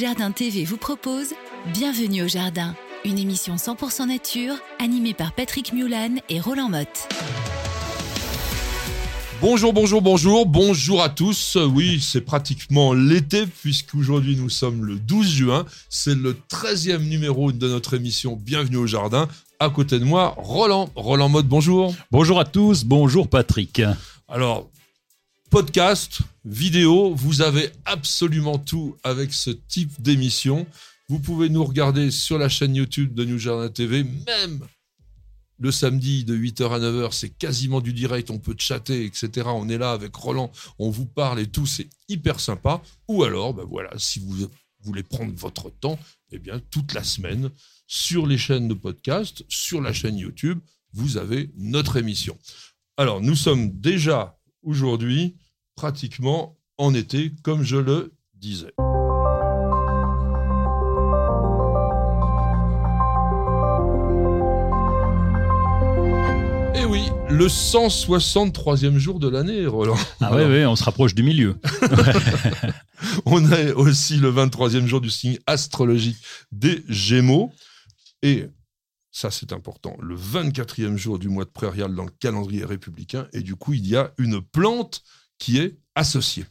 Jardin TV vous propose Bienvenue au Jardin, une émission 100% nature animée par Patrick Mulan et Roland Motte. Bonjour, bonjour, bonjour, bonjour à tous. Oui, c'est pratiquement l'été puisqu'aujourd'hui nous sommes le 12 juin. C'est le 13e numéro de notre émission Bienvenue au Jardin. À côté de moi, Roland. Roland Mode, bonjour. Bonjour à tous, bonjour Patrick. Alors, podcast, vidéo, vous avez absolument tout avec ce type d'émission. Vous pouvez nous regarder sur la chaîne YouTube de New Jardin TV, même le samedi de 8h à 9h, c'est quasiment du direct, on peut chatter, etc. On est là avec Roland, on vous parle et tout, c'est hyper sympa. Ou alors, ben voilà, si vous voulez prendre votre temps, eh bien, toute la semaine, sur les chaînes de podcast, sur la chaîne YouTube, vous avez notre émission. Alors, nous sommes déjà aujourd'hui pratiquement en été, comme je le disais. Et oui, le 163e jour de l'année, Roland. Ah oui, oui, on se rapproche du milieu. on a aussi le 23e jour du signe astrologique des Gémeaux. Et ça, c'est important. Le 24e jour du mois de prairial dans le calendrier républicain. Et du coup, il y a une plante qui est associée.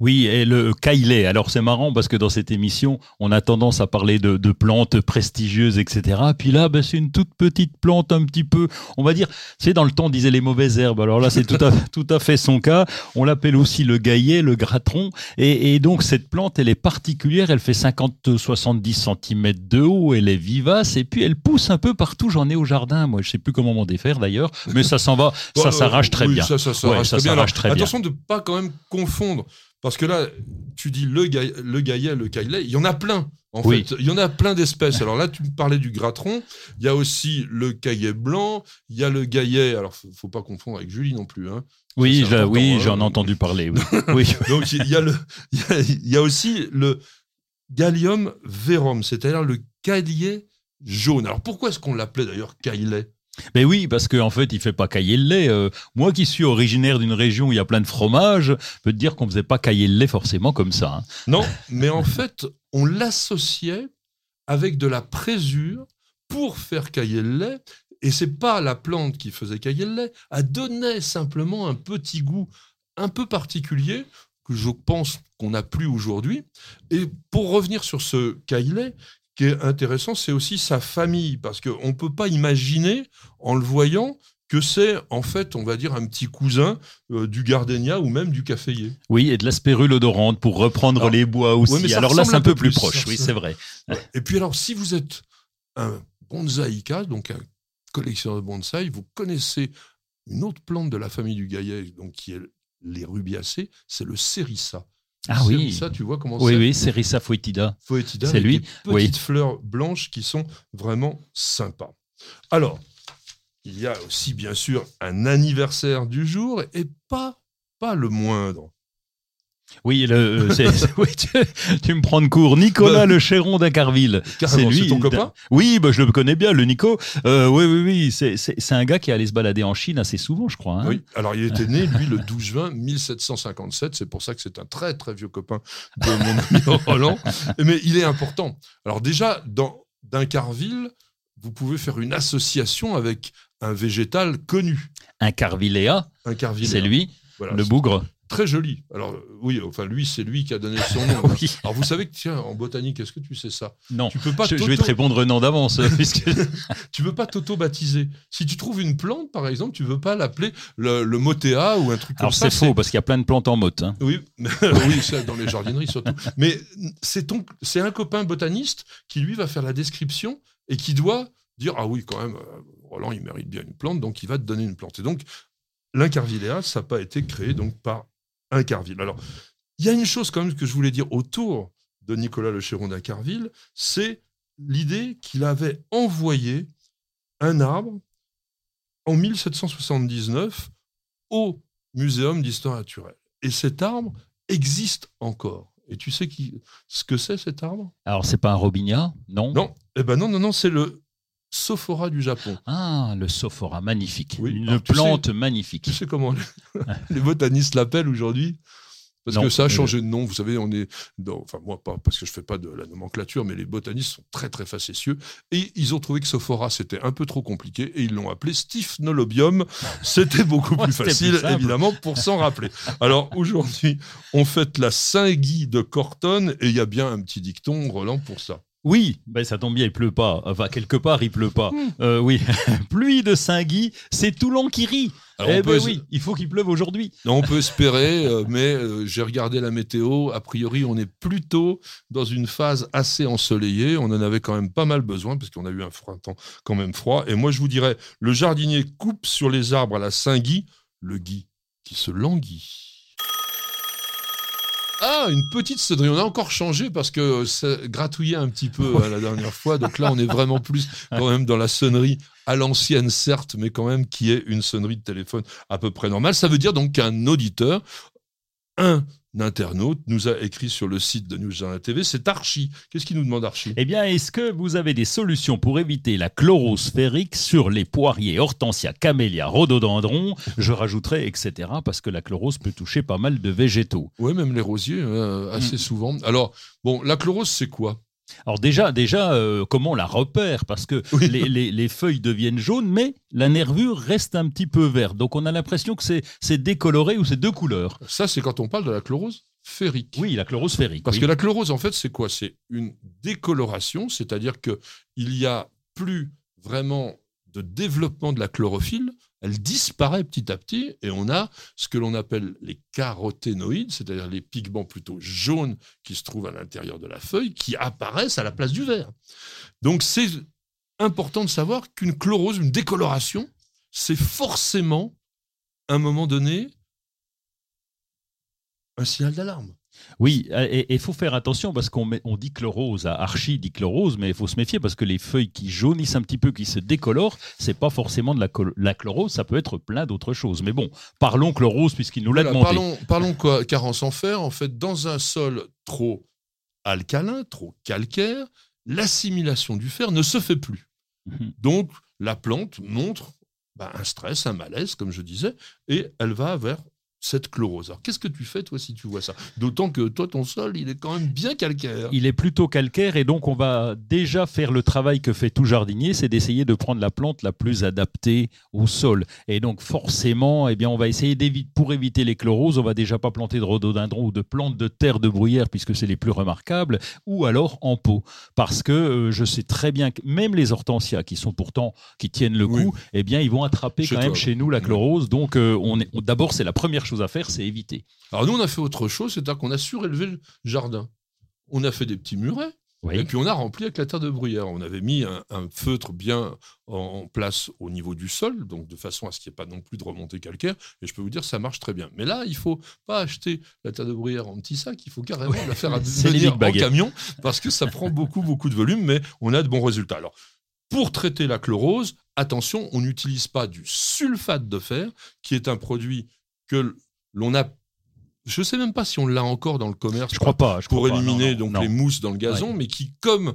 Oui, et le Kailé. Alors c'est marrant parce que dans cette émission, on a tendance à parler de, plantes prestigieuses, etc. Puis là, ben, c'est une toute petite plante, un petit peu, on va dire, c'est dans le temps, disait les mauvaises herbes. Alors là, c'est tout à, tout à fait son cas. On l'appelle aussi le gaillet, le gratron. Et, donc cette plante, elle est particulière. Elle fait 50-70 cm de haut. Elle est vivace et puis elle pousse un peu partout. J'en ai au jardin. Moi, je sais plus comment m'en défaire d'ailleurs, mais ça s'en va, ça s'arrache très bien. Ça, s'arrache très, bien. très bien. Attention de pas quand même confondre parce que là, tu dis le, gaillet, le gaillet, le caillet, il y en a plein. En fait, il y en a plein d'espèces. Alors là, tu me parlais du gratron. Il y a aussi le caillet blanc. Il y a le gaillet. Alors, faut, faut pas confondre avec Julie non plus. Hein. Oui, oui, hein. j'en ai entendu parler. Oui. Donc il y a le, il y a, aussi le Gallium verum, c'est-à-dire le caillet jaune. Alors pourquoi est-ce qu'on l'appelait d'ailleurs caillet mais oui, parce qu'en fait, il fait pas cailler le lait. Euh, moi qui suis originaire d'une région où il y a plein de fromages, je peux te dire qu'on faisait pas cailler le lait forcément comme ça. Hein. Non, mais en fait, on l'associait avec de la présure pour faire cailler le lait. Et c'est pas la plante qui faisait cailler le lait, elle donnait simplement un petit goût un peu particulier que je pense qu'on n'a plus aujourd'hui. Et pour revenir sur ce caille-lait, qui est intéressant, c'est aussi sa famille, parce qu'on ne peut pas imaginer, en le voyant, que c'est en fait, on va dire, un petit cousin euh, du gardénia ou même du caféier. Oui, et de la spérule odorante pour reprendre les bois aussi. alors là, c'est un peu plus, proche, oui, c'est vrai. Et puis alors, si vous êtes un bonsaïka, donc un collectionneur de bonsaï, vous connaissez une autre plante de la famille du gaillet, donc qui est les rubiacées, c'est le serissa. Ah oui. Ça, tu vois comment c'est Oui, foetida. Foetida, c'est lui. Des petites fleurs blanches qui sont vraiment sympas. Alors, il y a aussi bien sûr un anniversaire du jour et pas, pas le moindre. Oui, le, tu, me prends de court. Nicolas bah, le Chéron d'Incarville. C'est lui. ton copain Oui, bah, je le connais bien, le Nico. Euh, oui, oui, oui. C'est un gars qui allait se balader en Chine assez souvent, je crois. Hein. Oui, alors il était né, lui, le 12 juin 1757. C'est pour ça que c'est un très, très vieux copain de mon ami Roland. Mais il est important. Alors déjà, dans d'Incarville, vous pouvez faire une association avec un végétal connu. Incarvilléa. C'est lui, le bougre très joli. Alors oui, enfin lui, c'est lui qui a donné son nom. Alors vous savez que tiens, en botanique, est-ce que tu sais ça? Non. Tu peux pas. Je, vais te répondre non d'avance puisque tu veux pas t'auto-baptiser. Si tu trouves une plante, par exemple, tu veux pas l'appeler le, le, motéa ou un truc comme ça. Alors c'est faux parce qu'il y a plein de plantes en motte. Hein. Oui, oui, dans les jardineries surtout. Mais c'est un copain botaniste qui lui va faire la description et qui doit dire ah oui quand même. Euh, Roland, il mérite bien une plante, donc il va te donner une plante. Et donc, l'incarvilléa, ça n'a pas été créé donc par Incarville. Alors, il y a une chose quand même que je voulais dire autour de Nicolas Le Chéron d'Acarville, c'est l'idée qu'il avait envoyé un arbre en 1779 au Muséum d'histoire naturelle. Et cet arbre existe encore. Et tu sais qui, ce que c'est cet arbre? Alors, c'est pas un robinia, non? Non, eh ben non, non, non, c'est le Sophora du Japon. Ah, le Sophora, magnifique. Oui, Une alors tu plante sais- magnifique. Tu sais comment les, botanistes l'appellent aujourd'hui? Parce Non, que ça a mais- changé de nom. Vous savez, on est dans, enfin moi pas parce que je fais pas de la nomenclature, mais les botanistes sont très très facétieux et ils ont trouvé que Sophora c'était un peu trop compliqué et ils l'ont appelé Styphnolobium. C'était beaucoup plus facile évidemment pour s'en rappeler. Alors aujourd'hui, on fête la Saint-Guy de Corton et il y a bien un petit dicton Roland pour ça. Oui, ben ça tombe bien, il pleut pas. Enfin, quelque part, il pleut pas. Hmm. Euh, oui, pluie de Saint-Guy, c'est Toulon qui rit. Alors, eh ben peut- oui, il faut qu'il pleuve aujourd'hui. On peut espérer, euh, mais euh, j'ai regardé la météo. A priori, on est plutôt dans une phase assez ensoleillée. On en avait quand même pas mal besoin parce qu'on a eu un printemps quand même froid. Et moi, je vous dirais, le jardinier coupe sur les arbres à la Saint-Guy, le gui qui se languit. Ah, une petite sonnerie. On a encore changé parce que ça gratouillait un petit peu euh, la dernière fois. Donc là, on est vraiment plus quand même dans la sonnerie à l'ancienne, certes, mais quand même qui est une sonnerie de téléphone à peu près normale. Ça veut dire donc qu'un auditeur, un internaute, nous a écrit sur le site de News Journal TV. C'est Archie. Qu'est-ce qu'il nous demande, Archie? Eh bien, est-ce que vous avez des solutions pour éviter la chlorosphérique sur les poiriers, hortensia, camélia, rhododendron Je rajouterai etc. parce que la chlorose peut toucher pas mal de végétaux? Oui, même les rosiers, euh, assez souvent. Alors, bon, la chlorose, c'est quoi? Alors déjà, déjà, euh, comment on la repère? Parce que Oui. les, les- les feuilles deviennent jaunes, mais la nervure reste un petit peu verte. Donc on a l'impression que c'est c'est décoloré ou c'est deux couleurs. Ça, c'est quand on parle de la chlorose ferrique. Oui, la chlorosphérique. Parce oui. que la chlorose, en fait, c'est quoi? C'est une décoloration, c'est-à-dire que il y a plus vraiment de développement de la chlorophylle, elle disparaît petit à petit, et on a ce que l'on appelle les caroténoïdes, c'est-à-dire les pigments plutôt jaunes qui se trouvent à l'intérieur de la feuille, qui apparaissent à la place du vert. Donc c'est important de savoir qu'une chlorose, une décoloration, c'est forcément, à un moment donné, un signal d'alarme. Oui, et il faut faire attention parce qu'on on dit chlorose, à Archie dit chlorose, mais il faut se méfier parce que les feuilles qui jaunissent un petit peu, qui se décolorent, c'est pas forcément de la chlorose, ça peut être plein d'autres choses. Mais bon, parlons chlorose puisqu'il nous l'a Voilà, demandé. parlons, parlons quoi, carence en fer. En fait, dans un sol trop alcalin, trop calcaire, l'assimilation du fer ne se fait plus. Mhm. Donc, la plante montre bah, un stress, un malaise, comme je disais, et elle va vers cette chlorose. Alors, qu'est-ce que tu fais, toi, si tu vois ça? D'autant que toi, ton sol, il est quand même bien calcaire. Il est plutôt calcaire et donc on va déjà faire le travail que fait tout jardinier, c'est d'essayer de prendre la plante la plus adaptée au sol. Et donc forcément, eh bien, on va essayer d'éviter, pour éviter les chloroses, on va déjà pas planter de rhododendron ou de plantes de terre de bruyère puisque c'est les plus remarquables, ou alors en pot. Parce que euh, je sais très bien que même les hortensias qui sont pourtant, qui tiennent le Oui. coup, eh bien, ils vont attraper Chez quand même chez nous la chlorose. Donc euh, on est, d'abord, c'est la première chose à faire, c'est éviter. Alors, nous, on a fait autre chose, c'est-à-dire qu'on a surélevé le jardin. On a fait des petits murets, Oui. Et puis on a rempli avec la terre de bruyère. On avait mis un, un feutre bien en, place au niveau du sol, donc de façon à ce qu'il n'y ait pas non plus de remontée calcaire. Et je peux vous dire, ça marche très bien. Mais là, il faut pas acheter la terre de bruyère en petit sac, il faut carrément la faire venir en camion, parce que ça prend beaucoup, beaucoup de volume, mais on a de bons résultats. Alors, pour traiter la chlorose, attention, on n'utilise pas du sulfate de fer, qui est un produit que l'on a... Je ne sais même pas si on l'a encore dans le commerce Je crois pas. Je pour crois pas, non, éliminer donc non. les mousses dans le gazon, mais qui, comme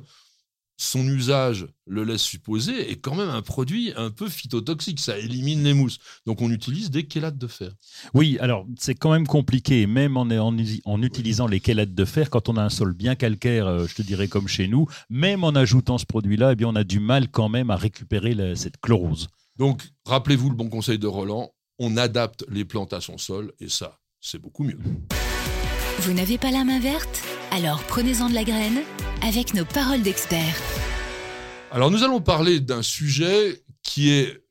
son usage le laisse supposer, est quand même un produit un peu phytotoxique. Ça élimine les mousses. Donc on utilise des chélates de fer. Oui, alors c'est quand même compliqué, même en, en, utilisant les chélates de fer, quand on a un sol bien calcaire, euh, je te dirais comme chez nous, même en ajoutant ce produit-là, eh bien on a du mal quand même à récupérer la- cette chlorose. Donc rappelez-vous le bon conseil de Roland, on adapte les plantes à son sol et ça, c'est beaucoup mieux. Vous n'avez pas la main verte? Alors prenez-en de la graine avec nos paroles d'experts. Alors nous allons parler d'un sujet qui est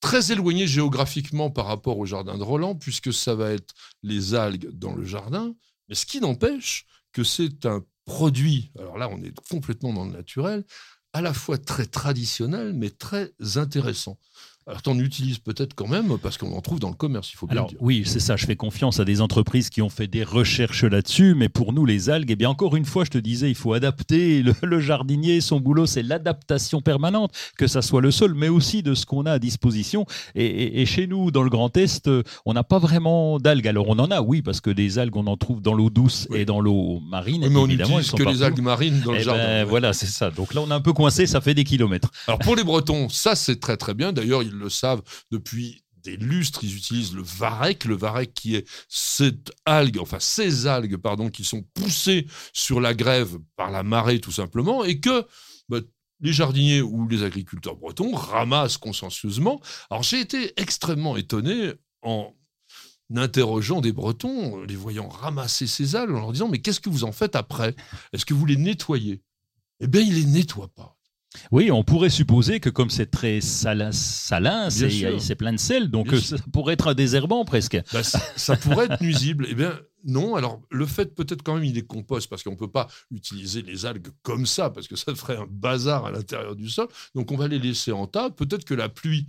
très éloigné géographiquement par rapport au jardin de Roland, puisque ça va être les algues dans le jardin. Mais ce qui n'empêche que c'est un produit, alors là on est complètement dans le naturel, à la fois très traditionnel, mais très intéressant. Alors, t'en utilises peut-être quand même parce qu'on en trouve dans le commerce, il faut bien Alors le dire. oui, c'est ça. Je fais confiance à des entreprises qui ont fait des recherches là-dessus, mais pour nous, les algues, eh bien encore une fois, je te disais, il faut adapter le, le jardinier. Son boulot, c'est l'adaptation permanente, que ça soit le sol, mais aussi de ce qu'on a à disposition. Et, et- et chez nous, dans le Grand Est, euh, on n'a pas vraiment d'algues. Alors on en a, oui, parce que des algues, on en trouve dans l'eau douce Oui. et dans l'eau marine. Oui, mais on n'utilise que les algues marines dans le Eh jardin. ben. Voilà, c'est ça. Donc là, on est un peu coincé, ça fait des kilomètres. Alors pour les Bretons, ça c'est très très bien. D'ailleurs, ils le savent depuis des lustres. Ils utilisent le varech, le varech qui est cette algue, enfin ces algues, pardon, qui sont poussées sur la grève par la marée tout simplement, et que bah, les jardiniers ou les agriculteurs bretons ramassent consciencieusement. Alors j'ai été extrêmement étonné en interrogeant des Bretons, les voyant ramasser ces algues, en leur disant mais qu'est-ce que vous en faites après? Est-ce que vous les nettoyez? Eh bien, ils les nettoient pas. Oui, on pourrait supposer que comme c'est très salin, salin c'est plein de sel, donc Bien euh, sûr. ça pourrait être un désherbant presque. Bah, ça, ça pourrait être nuisible. Eh bien, non. Alors, le fait peut-être quand même, il est compost parce qu'on ne peut pas utiliser les algues comme ça parce que ça ferait un bazar à l'intérieur du sol. Donc, on va les laisser en tas. Peut-être que la pluie,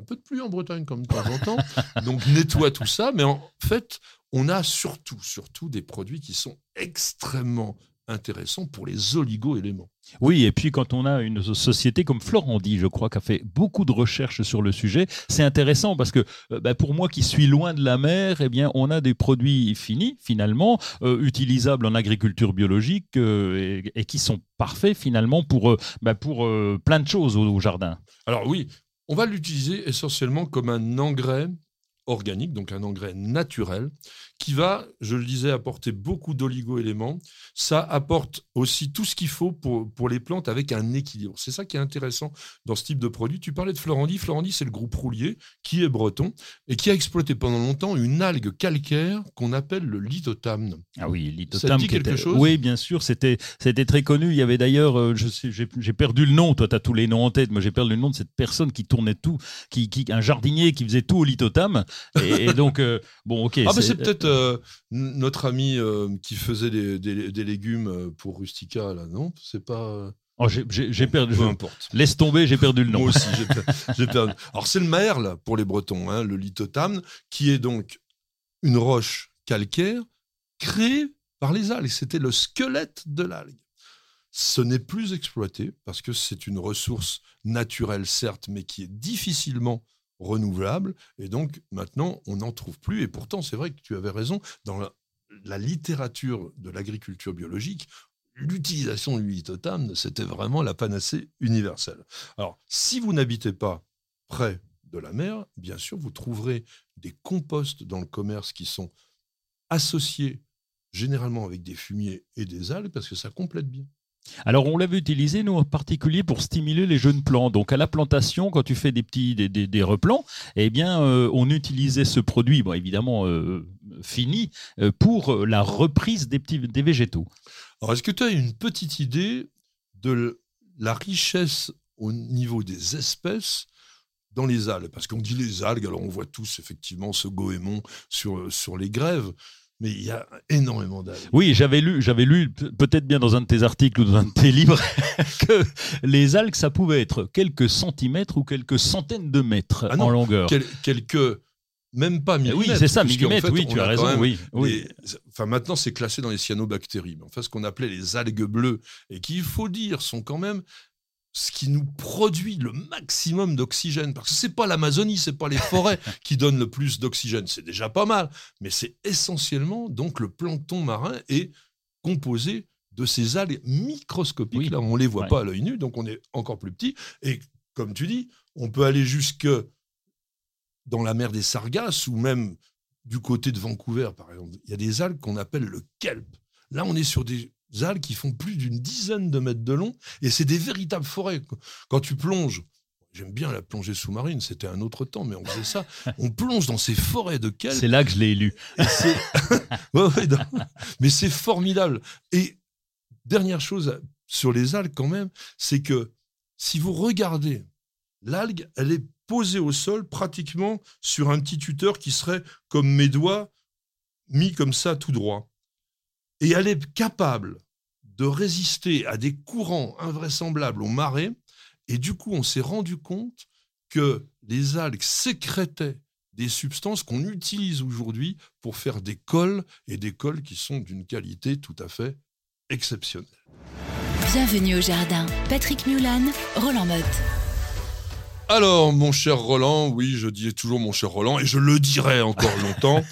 un peu de pluie en Bretagne comme de temps en temps, donc nettoie tout ça. Mais en fait, on a surtout, surtout des produits qui sont extrêmement intéressants pour les oligo-éléments. Oui, et puis quand on a une société comme Florandi, je crois, qui a fait beaucoup de recherches sur le sujet, c'est intéressant parce que euh, bah, pour moi qui suis loin de la mer, eh bien, on a des produits finis finalement, euh, utilisables en agriculture biologique euh, et, et qui sont parfaits finalement pour, bah, pour plein de choses au, au jardin. Alors oui, on va l'utiliser essentiellement comme un engrais organique, donc un engrais naturel, qui va, je le disais, apporter beaucoup d'oligo-éléments. Ça apporte aussi tout ce qu'il faut pour, pour les plantes avec un équilibre. C'est ça qui est intéressant dans ce type de produit. Tu parlais de Florandi. Florandi, c'est le groupe Roulier, qui est breton, et qui a exploité pendant longtemps une algue calcaire qu'on appelle le lithotamne. Ah oui, Ça te l'itotam. dit quelque était- chose? Oui, bien sûr, c'était très connu. Il y avait d'ailleurs, euh, j'ai perdu le nom. Toi, tu as tous les noms en tête, mais j'ai perdu le nom de cette personne qui tournait tout, qui, qui un jardinier qui faisait tout au lithotam. Et, et donc, euh, bon, ok. Ah, mais c'est peut-être euh, notre ami euh, qui faisait des, des- des légumes euh, pour Rustica, là, non? C'est pas. Oh, j'ai- perdu. Peu importe. Laisse tomber, j'ai perdu le nom. Moi aussi, j'ai perdu. Alors, c'est le merle pour les Bretons, hein, le lithotamne, qui est donc une roche calcaire créée par les algues. C'était le squelette de l'algue. Ce n'est plus exploité parce que c'est une ressource naturelle, certes, mais qui est difficilement renouvelable. Et donc, maintenant, on n'en trouve plus. Et pourtant, c'est vrai que tu avais raison. Dans la, la littérature de l'agriculture biologique, l'utilisation du lithotamne, c'était vraiment la panacée universelle. Alors, si vous n'habitez pas près de la mer, bien sûr, vous trouverez des composts dans le commerce qui sont associés généralement avec des fumiers et des algues parce que ça complète bien. Alors, on l'avait utilisé, nous, en particulier pour stimuler les jeunes plants. Donc, à la plantation, quand tu fais des petits des, des- replants, eh bien, euh, on utilisait ce produit, bon, évidemment euh, fini, euh, pour la reprise des petits des végétaux. Alors, est-ce que tu as une petite idée de la richesse au niveau des espèces dans les algues? Parce qu'on dit les algues, alors on voit tous effectivement ce goémon sur, sur les grèves, mais il y a énormément d'algues. Oui, j'avais lu, j'avais lu pe- peut-être bien dans un de tes articles ou dans un de tes livres que les algues, ça pouvait être quelques centimètres ou quelques centaines de mètres Ah non, en longueur. Quel- quelques, même pas Eh millimètres. oui, c'est ça, millimètres. fait, oui, tu as raison. même Oui, oui. les- enfin, maintenant, c'est classé dans les cyanobactéries. Mais enfin, ce qu'on appelait les algues bleues, et qui, il faut dire, sont quand même ce qui nous produit le maximum d'oxygène. Parce que c'est pas l'Amazonie, c'est pas les forêts qui donnent le plus d'oxygène. C'est déjà pas mal. Mais c'est essentiellement, donc, le plancton marin est composé de ces algues microscopiques. Oui. Là, on les voit Ouais. pas à l'œil nu, donc on est encore plus petit. Et comme tu dis, on peut aller jusque dans la mer des Sargasses ou même du côté de Vancouver, par exemple. Il y a des algues qu'on appelle le kelp. Là, on est sur des algues qui font plus d'une dizaine de mètres de long et c'est des véritables forêts. Quand tu plonges, j'aime bien la plongée sous-marine, c'était un autre temps, mais on faisait ça. On plonge dans ces forêts de kelp. C'est là que je l'ai lu. Et c'est- Ouais, ouais, non. Mais c'est formidable. Et dernière chose sur les algues quand même, c'est que si vous regardez, l'algue, elle est posée au sol pratiquement sur un petit tuteur qui serait comme mes doigts mis comme ça tout droit. Et elle est capable de résister à des courants invraisemblables aux marées. Et du coup, on s'est rendu compte que les algues sécrétaient des substances qu'on utilise aujourd'hui pour faire des cols et des cols qui sont d'une qualité tout à fait exceptionnelle. Bienvenue au jardin. Patrick Mulan, Roland Motte. Alors, mon cher Roland, oui, je dis toujours mon cher Roland, et je le dirai encore longtemps,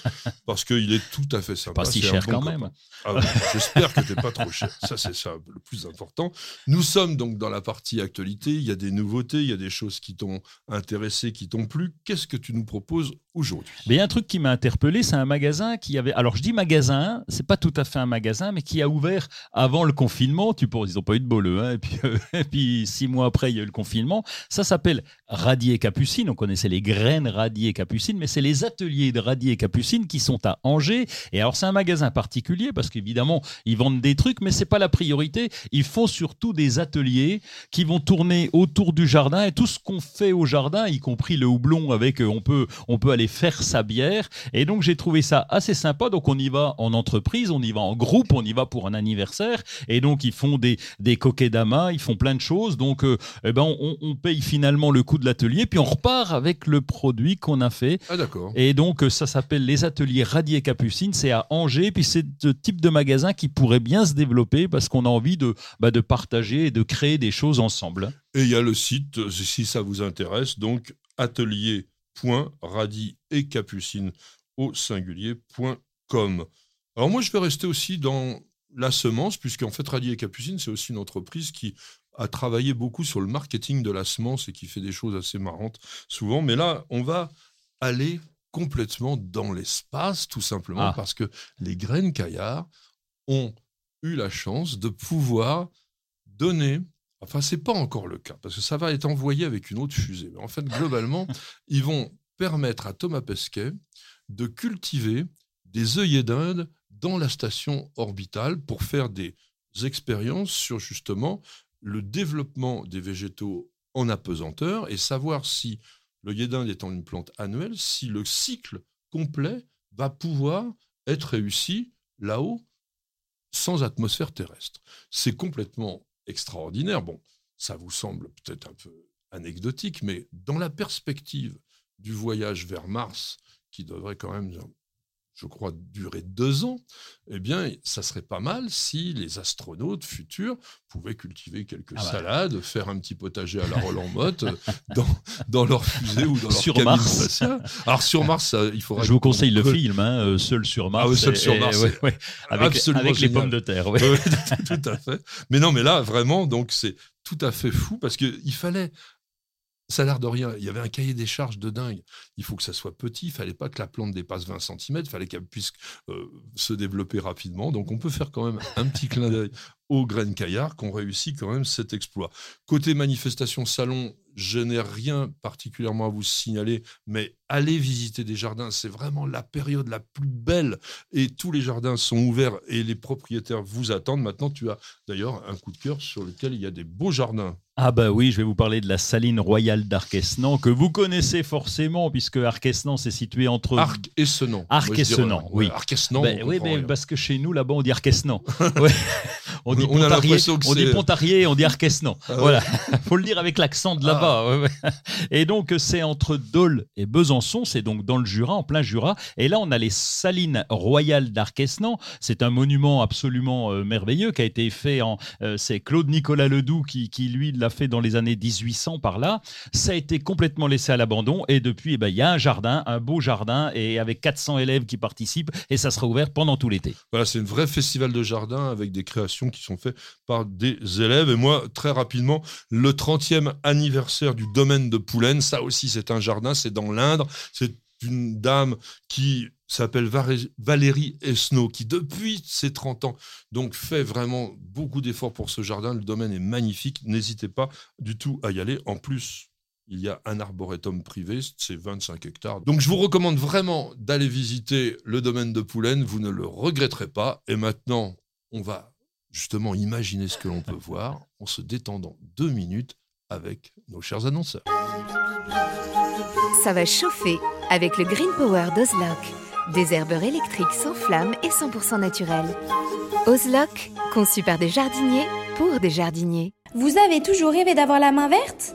parce qu'il est tout à fait sympa. Pas si cher bon quand copain. même. Ah oui, J'espère que t'es pas trop cher. Ça, c'est ça le plus important. Nous sommes donc dans la partie actualité. Il y a des nouveautés, il y a des choses qui t'ont intéressé, qui t'ont plu. Qu'est-ce que tu nous proposes aujourd'hui? Mais il y a un truc qui m'a interpellé, c'est un magasin qui avait. Alors je dis magasin, c'est pas tout à fait un magasin, mais qui a ouvert avant le confinement. Tu penses, ils ont pas eu de bol, eux, hein, et, puis, euh, et puis six mois après, il y a eu le confinement. Ça s'appelle Radier Capucine. On connaissait les graines Radier Capucine, mais c'est les ateliers de Radier Capucine qui sont à Angers. Et alors c'est un magasin particulier parce qu'évidemment ils vendent des trucs, mais c'est pas la priorité. Ils font surtout des ateliers qui vont tourner autour du jardin et tout ce qu'on fait au jardin, y compris le houblon avec, euh, on peut, on peut aller faire sa bière. Et donc j'ai trouvé ça assez sympa. Donc on y va en entreprise, on y va en groupe, on y va pour un anniversaire. Et donc ils font des des kokedama, ils font plein de choses. Donc euh, eh ben on, on paye finalement le coût de l'atelier, puis on repart avec le produit qu'on a fait. Ah d'accord. Et donc, euh, ça s'appelle les ateliers Radier Capucine. C'est à Angers. Puis c'est ce type de magasin qui pourrait bien se développer parce qu'on a envie de, bah, de partager et de créer des choses ensemble. Et il y a le site, euh, si ça vous intéresse, donc atelier.radis et capucine au singulier.com. Alors moi, je vais rester aussi dans la semence, puisqu'en fait, Radis et Capucine, c'est aussi une entreprise qui a travaillé beaucoup sur le marketing de la semence et qui fait des choses assez marrantes souvent. Mais là, on va aller complètement dans l'espace, tout simplement, Ah. parce que les graines caillards ont eu la chance de pouvoir donner Enfin, c'est pas encore le cas, parce que ça va être envoyé avec une autre fusée. Mais en fait, globalement, ils vont permettre à Thomas Pesquet de cultiver des œillets d'Inde dans la station orbitale pour faire des expériences sur justement le développement des végétaux en apesanteur et savoir si l'œillet d'Inde étant une plante annuelle, si le cycle complet va pouvoir être réussi là-haut sans atmosphère terrestre. C'est complètement extraordinaire. Bon, ça vous semble peut-être un peu anecdotique, mais dans la perspective du voyage vers Mars, qui devrait quand même, je crois, durer deux ans, eh bien, ça serait pas mal si les astronautes futurs pouvaient cultiver quelques Ah bah. salades, faire un petit potager à la Roland Motte euh, dans, dans leur fusée ou dans leur Sur Mars. spatiale. Alors sur Mars, ça, il faudra Je vous conseille le film, hein, euh, Seul sur Mars. Ah oui, Seul Et- sur et- Mars, ouais, ouais, avec absolument avec les pommes de terre. ouais. Tout à fait. Mais non, mais là, vraiment, donc c'est tout à fait fou parce qu'il fallait. Ça a l'air de rien. Il y avait un cahier des charges de dingue. Il faut que ça soit petit. Il fallait pas que la plante dépasse 20 cm. Il fallait qu'elle puisse euh, se développer rapidement. Donc, on peut faire quand même un petit clin d'œil aux graines caillards qu'on réussit quand même cet exploit. Côté manifestation salon, je n'ai rien particulièrement à vous signaler, mais allez visiter des jardins. C'est vraiment la période la plus belle et tous les jardins sont ouverts et les propriétaires vous attendent. Maintenant, tu as d'ailleurs un coup de cœur sur lequel il y a des beaux jardins. Ah bah oui, je vais vous parler de la saline royale d'Arquesnan, que vous connaissez forcément, puisque Arquesnan c'est situé entre... Arc et Senan. Arc et Senan, oui. Ben on oui, mais parce que chez nous, là-bas, on dit Arquesnan. Ouais. On dit On on dit Pontarier, on dit Arquesnan. Ah ouais. Voilà, faut le dire avec l'accent de là-bas. ouais. Et donc, c'est entre Dole et Besançon, c'est donc dans le Jura, en plein Jura. Et là, on a les salines royales d'Arquesnan. C'est un monument absolument euh, merveilleux qui a été fait en. euh, c'est Claude Nicolas Ledoux qui, qui lui, l'a fait dans les années 1800 par là. Ça a été complètement laissé à l'abandon. Et depuis, eh ben, il y a un jardin, un beau jardin, et avec 400 élèves qui participent. Et ça sera ouvert pendant tout l'été. Voilà, c'est un vrai festival de jardin avec des créations qui sont faites par des élèves. Et moi, très rapidement, le 30e anniversaire du domaine de Poulaine, ça aussi, c'est un jardin, c'est dans l'Indre. C'est une dame qui s'appelle Valérie Esnault, qui depuis ses 30 ans, donc fait vraiment beaucoup d'efforts pour ce jardin. Le domaine est magnifique. N'hésitez pas du tout à y aller. En plus, il y a un arboretum privé, c'est 25 hectares. Donc je vous recommande vraiment d'aller visiter le domaine de Poulaine, vous ne le regretterez pas. Et maintenant, on va justement imaginer ce que l'on peut voir en se détendant deux minutes avec nos chers annonceurs. Ça va chauffer avec le Green Power d'Ozlock. Des herbeurs électriques sans flamme et 100% naturels. Ozlock, conçu par des jardiniers pour des jardiniers. Vous avez toujours rêvé d'avoir la main verte?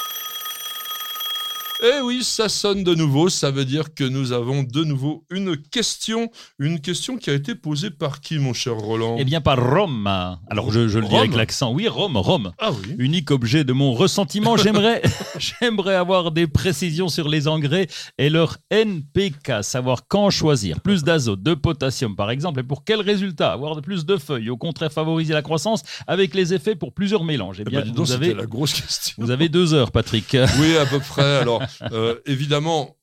Eh oui, ça sonne de nouveau. Ça veut dire que nous avons de nouveau une question. Une question qui a été posée par qui, mon cher Roland Eh bien, par Rome. Alors, je, je le dis Rome avec l'accent. Oui, Rome, Rome. Ah oui. Unique objet de mon ressentiment. J'aimerais, j'aimerais avoir des précisions sur les engrais et leur NPK, savoir quand choisir. Plus d'azote, de potassium, par exemple, et pour quel résultat Avoir plus de feuilles, au contraire favoriser la croissance avec les effets pour plusieurs mélanges. Eh Eh bien, ben, donc, vous c'était avez, la grosse question. vous avez deux heures, Patrick. Oui, à peu près. Alors, euh, évidemment,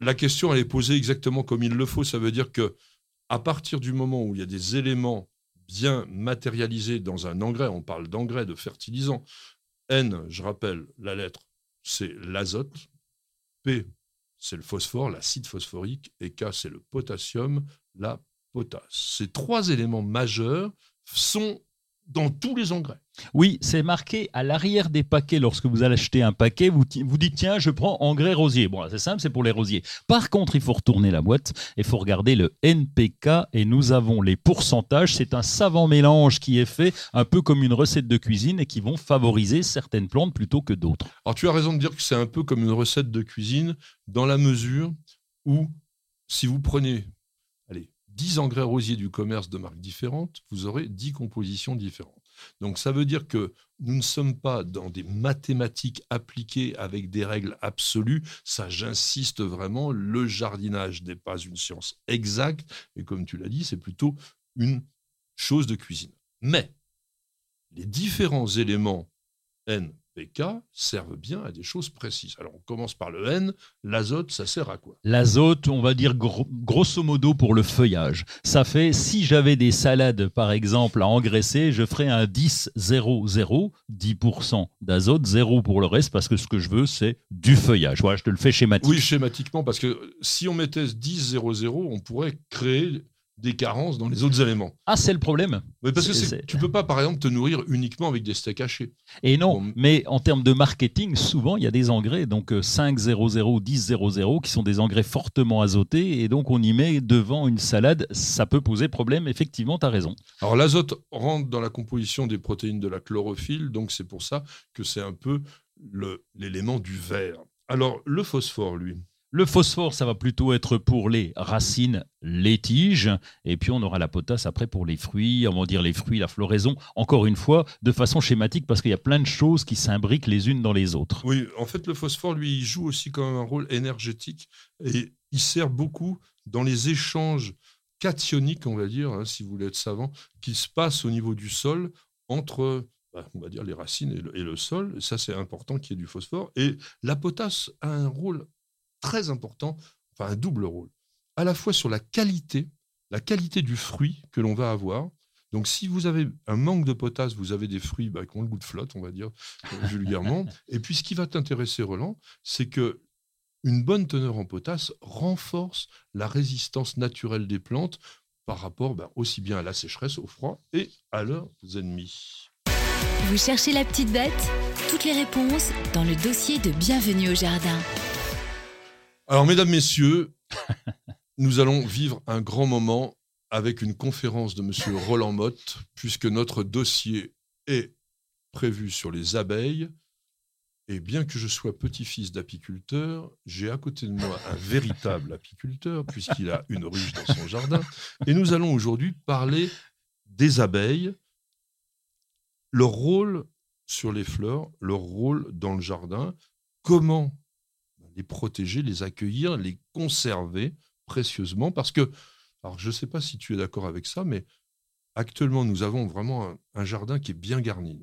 la question, elle est posée exactement comme il le faut. Ça veut dire que à partir du moment où il y a des éléments bien matérialisés dans un engrais, on parle d'engrais, de fertilisants. N, je rappelle, la lettre, c'est l'azote. P, c'est le phosphore, l'acide phosphorique. Et K, c'est le potassium, la potasse. Ces trois éléments majeurs sont dans tous les engrais. Oui, c'est marqué à l'arrière des paquets lorsque vous allez acheter un paquet. Vous, vous dites, tiens, je prends engrais rosier. Bon, c'est simple, c'est pour les rosiers. Par contre, il faut retourner la boîte et il faut regarder le NPK et nous avons les pourcentages. C'est un savant mélange qui est fait un peu comme une recette de cuisine et qui vont favoriser certaines plantes plutôt que d'autres. Alors tu as raison de dire que c'est un peu comme une recette de cuisine dans la mesure où si vous prenez 10 engrais rosiers du commerce de marques différentes, vous aurez 10 compositions différentes. Donc ça veut dire que nous ne sommes pas dans des mathématiques appliquées avec des règles absolues. Ça, j'insiste vraiment, le jardinage n'est pas une science exacte. Et comme tu l'as dit, c'est plutôt une chose de cuisine. Mais les différents éléments N, P, K servent bien à des choses précises. Alors on commence par le N. L'azote, ça sert à quoi? L'azote, on va dire gros- grosso modo pour le feuillage. Ça fait, si j'avais des salades par exemple à engraisser, je ferais un 10-0-0, 10% d'azote, 0 pour le reste, parce que ce que je veux, c'est du feuillage. Voilà, je te le fais schématique. Oui, schématiquement, parce que si on mettait 10-0-0, on pourrait créer des carences dans les autres éléments. Ah, c'est le problème. Oui, parce que tu peux pas, par exemple, te nourrir uniquement avec des steaks hachés. Et non, Bon. mais en termes de marketing, souvent il y a des engrais, donc euh, 5-0-0, 10-0-0, qui sont des engrais fortement azotés, et donc on y met devant une salade. Ça peut poser problème, effectivement, tu as raison. Alors l'azote rentre dans la composition des protéines de la chlorophylle, donc c'est pour ça que c'est un peu l'élément du vert. Alors le phosphore, lui, Le phosphore, ça va plutôt être pour les racines, les tiges, et puis on aura la potasse après pour les fruits, on va dire les fruits, la floraison, encore une fois, de façon schématique, parce qu'il y a plein de choses qui s'imbriquent les unes dans les autres. Oui, en fait, le phosphore, lui, il joue aussi quand même un rôle énergétique et il sert beaucoup dans les échanges cationiques, on va dire, hein, si vous voulez être savant, qui se passent au niveau du sol entre, bah, on va dire, les racines et le, et sol. Ça, c'est important qu'il y ait du phosphore. Et la potasse a un rôle très important, enfin un double rôle, à la fois sur la qualité, la qualité du fruit que l'on va avoir. Donc, si vous avez un manque de potasse, vous avez des fruits bah, qui ont le goût de flotte, on va dire euh, vulgairement. Et puis, ce qui va t'intéresser, Roland, c'est que une bonne teneur en potasse renforce la résistance naturelle des plantes par rapport bah, aussi bien à la sécheresse, au froid et à leurs ennemis. Vous cherchez la petite bête? Toutes les réponses dans le dossier de Bienvenue au Jardin. Alors, mesdames, messieurs, nous allons vivre un grand moment avec une conférence de Monsieur Roland Motte, puisque notre dossier est prévu sur les abeilles. Et bien que je sois petit-fils d'apiculteur, j'ai à côté de moi un véritable apiculteur, puisqu'il a une ruche dans son jardin. Et nous allons aujourd'hui parler des abeilles, leur rôle sur les fleurs, leur rôle dans le jardin, comment les protéger, les accueillir, les conserver précieusement, parce que Alors, je ne sais pas si tu es d'accord avec ça, mais actuellement, nous avons vraiment un, un jardin qui est bien garni.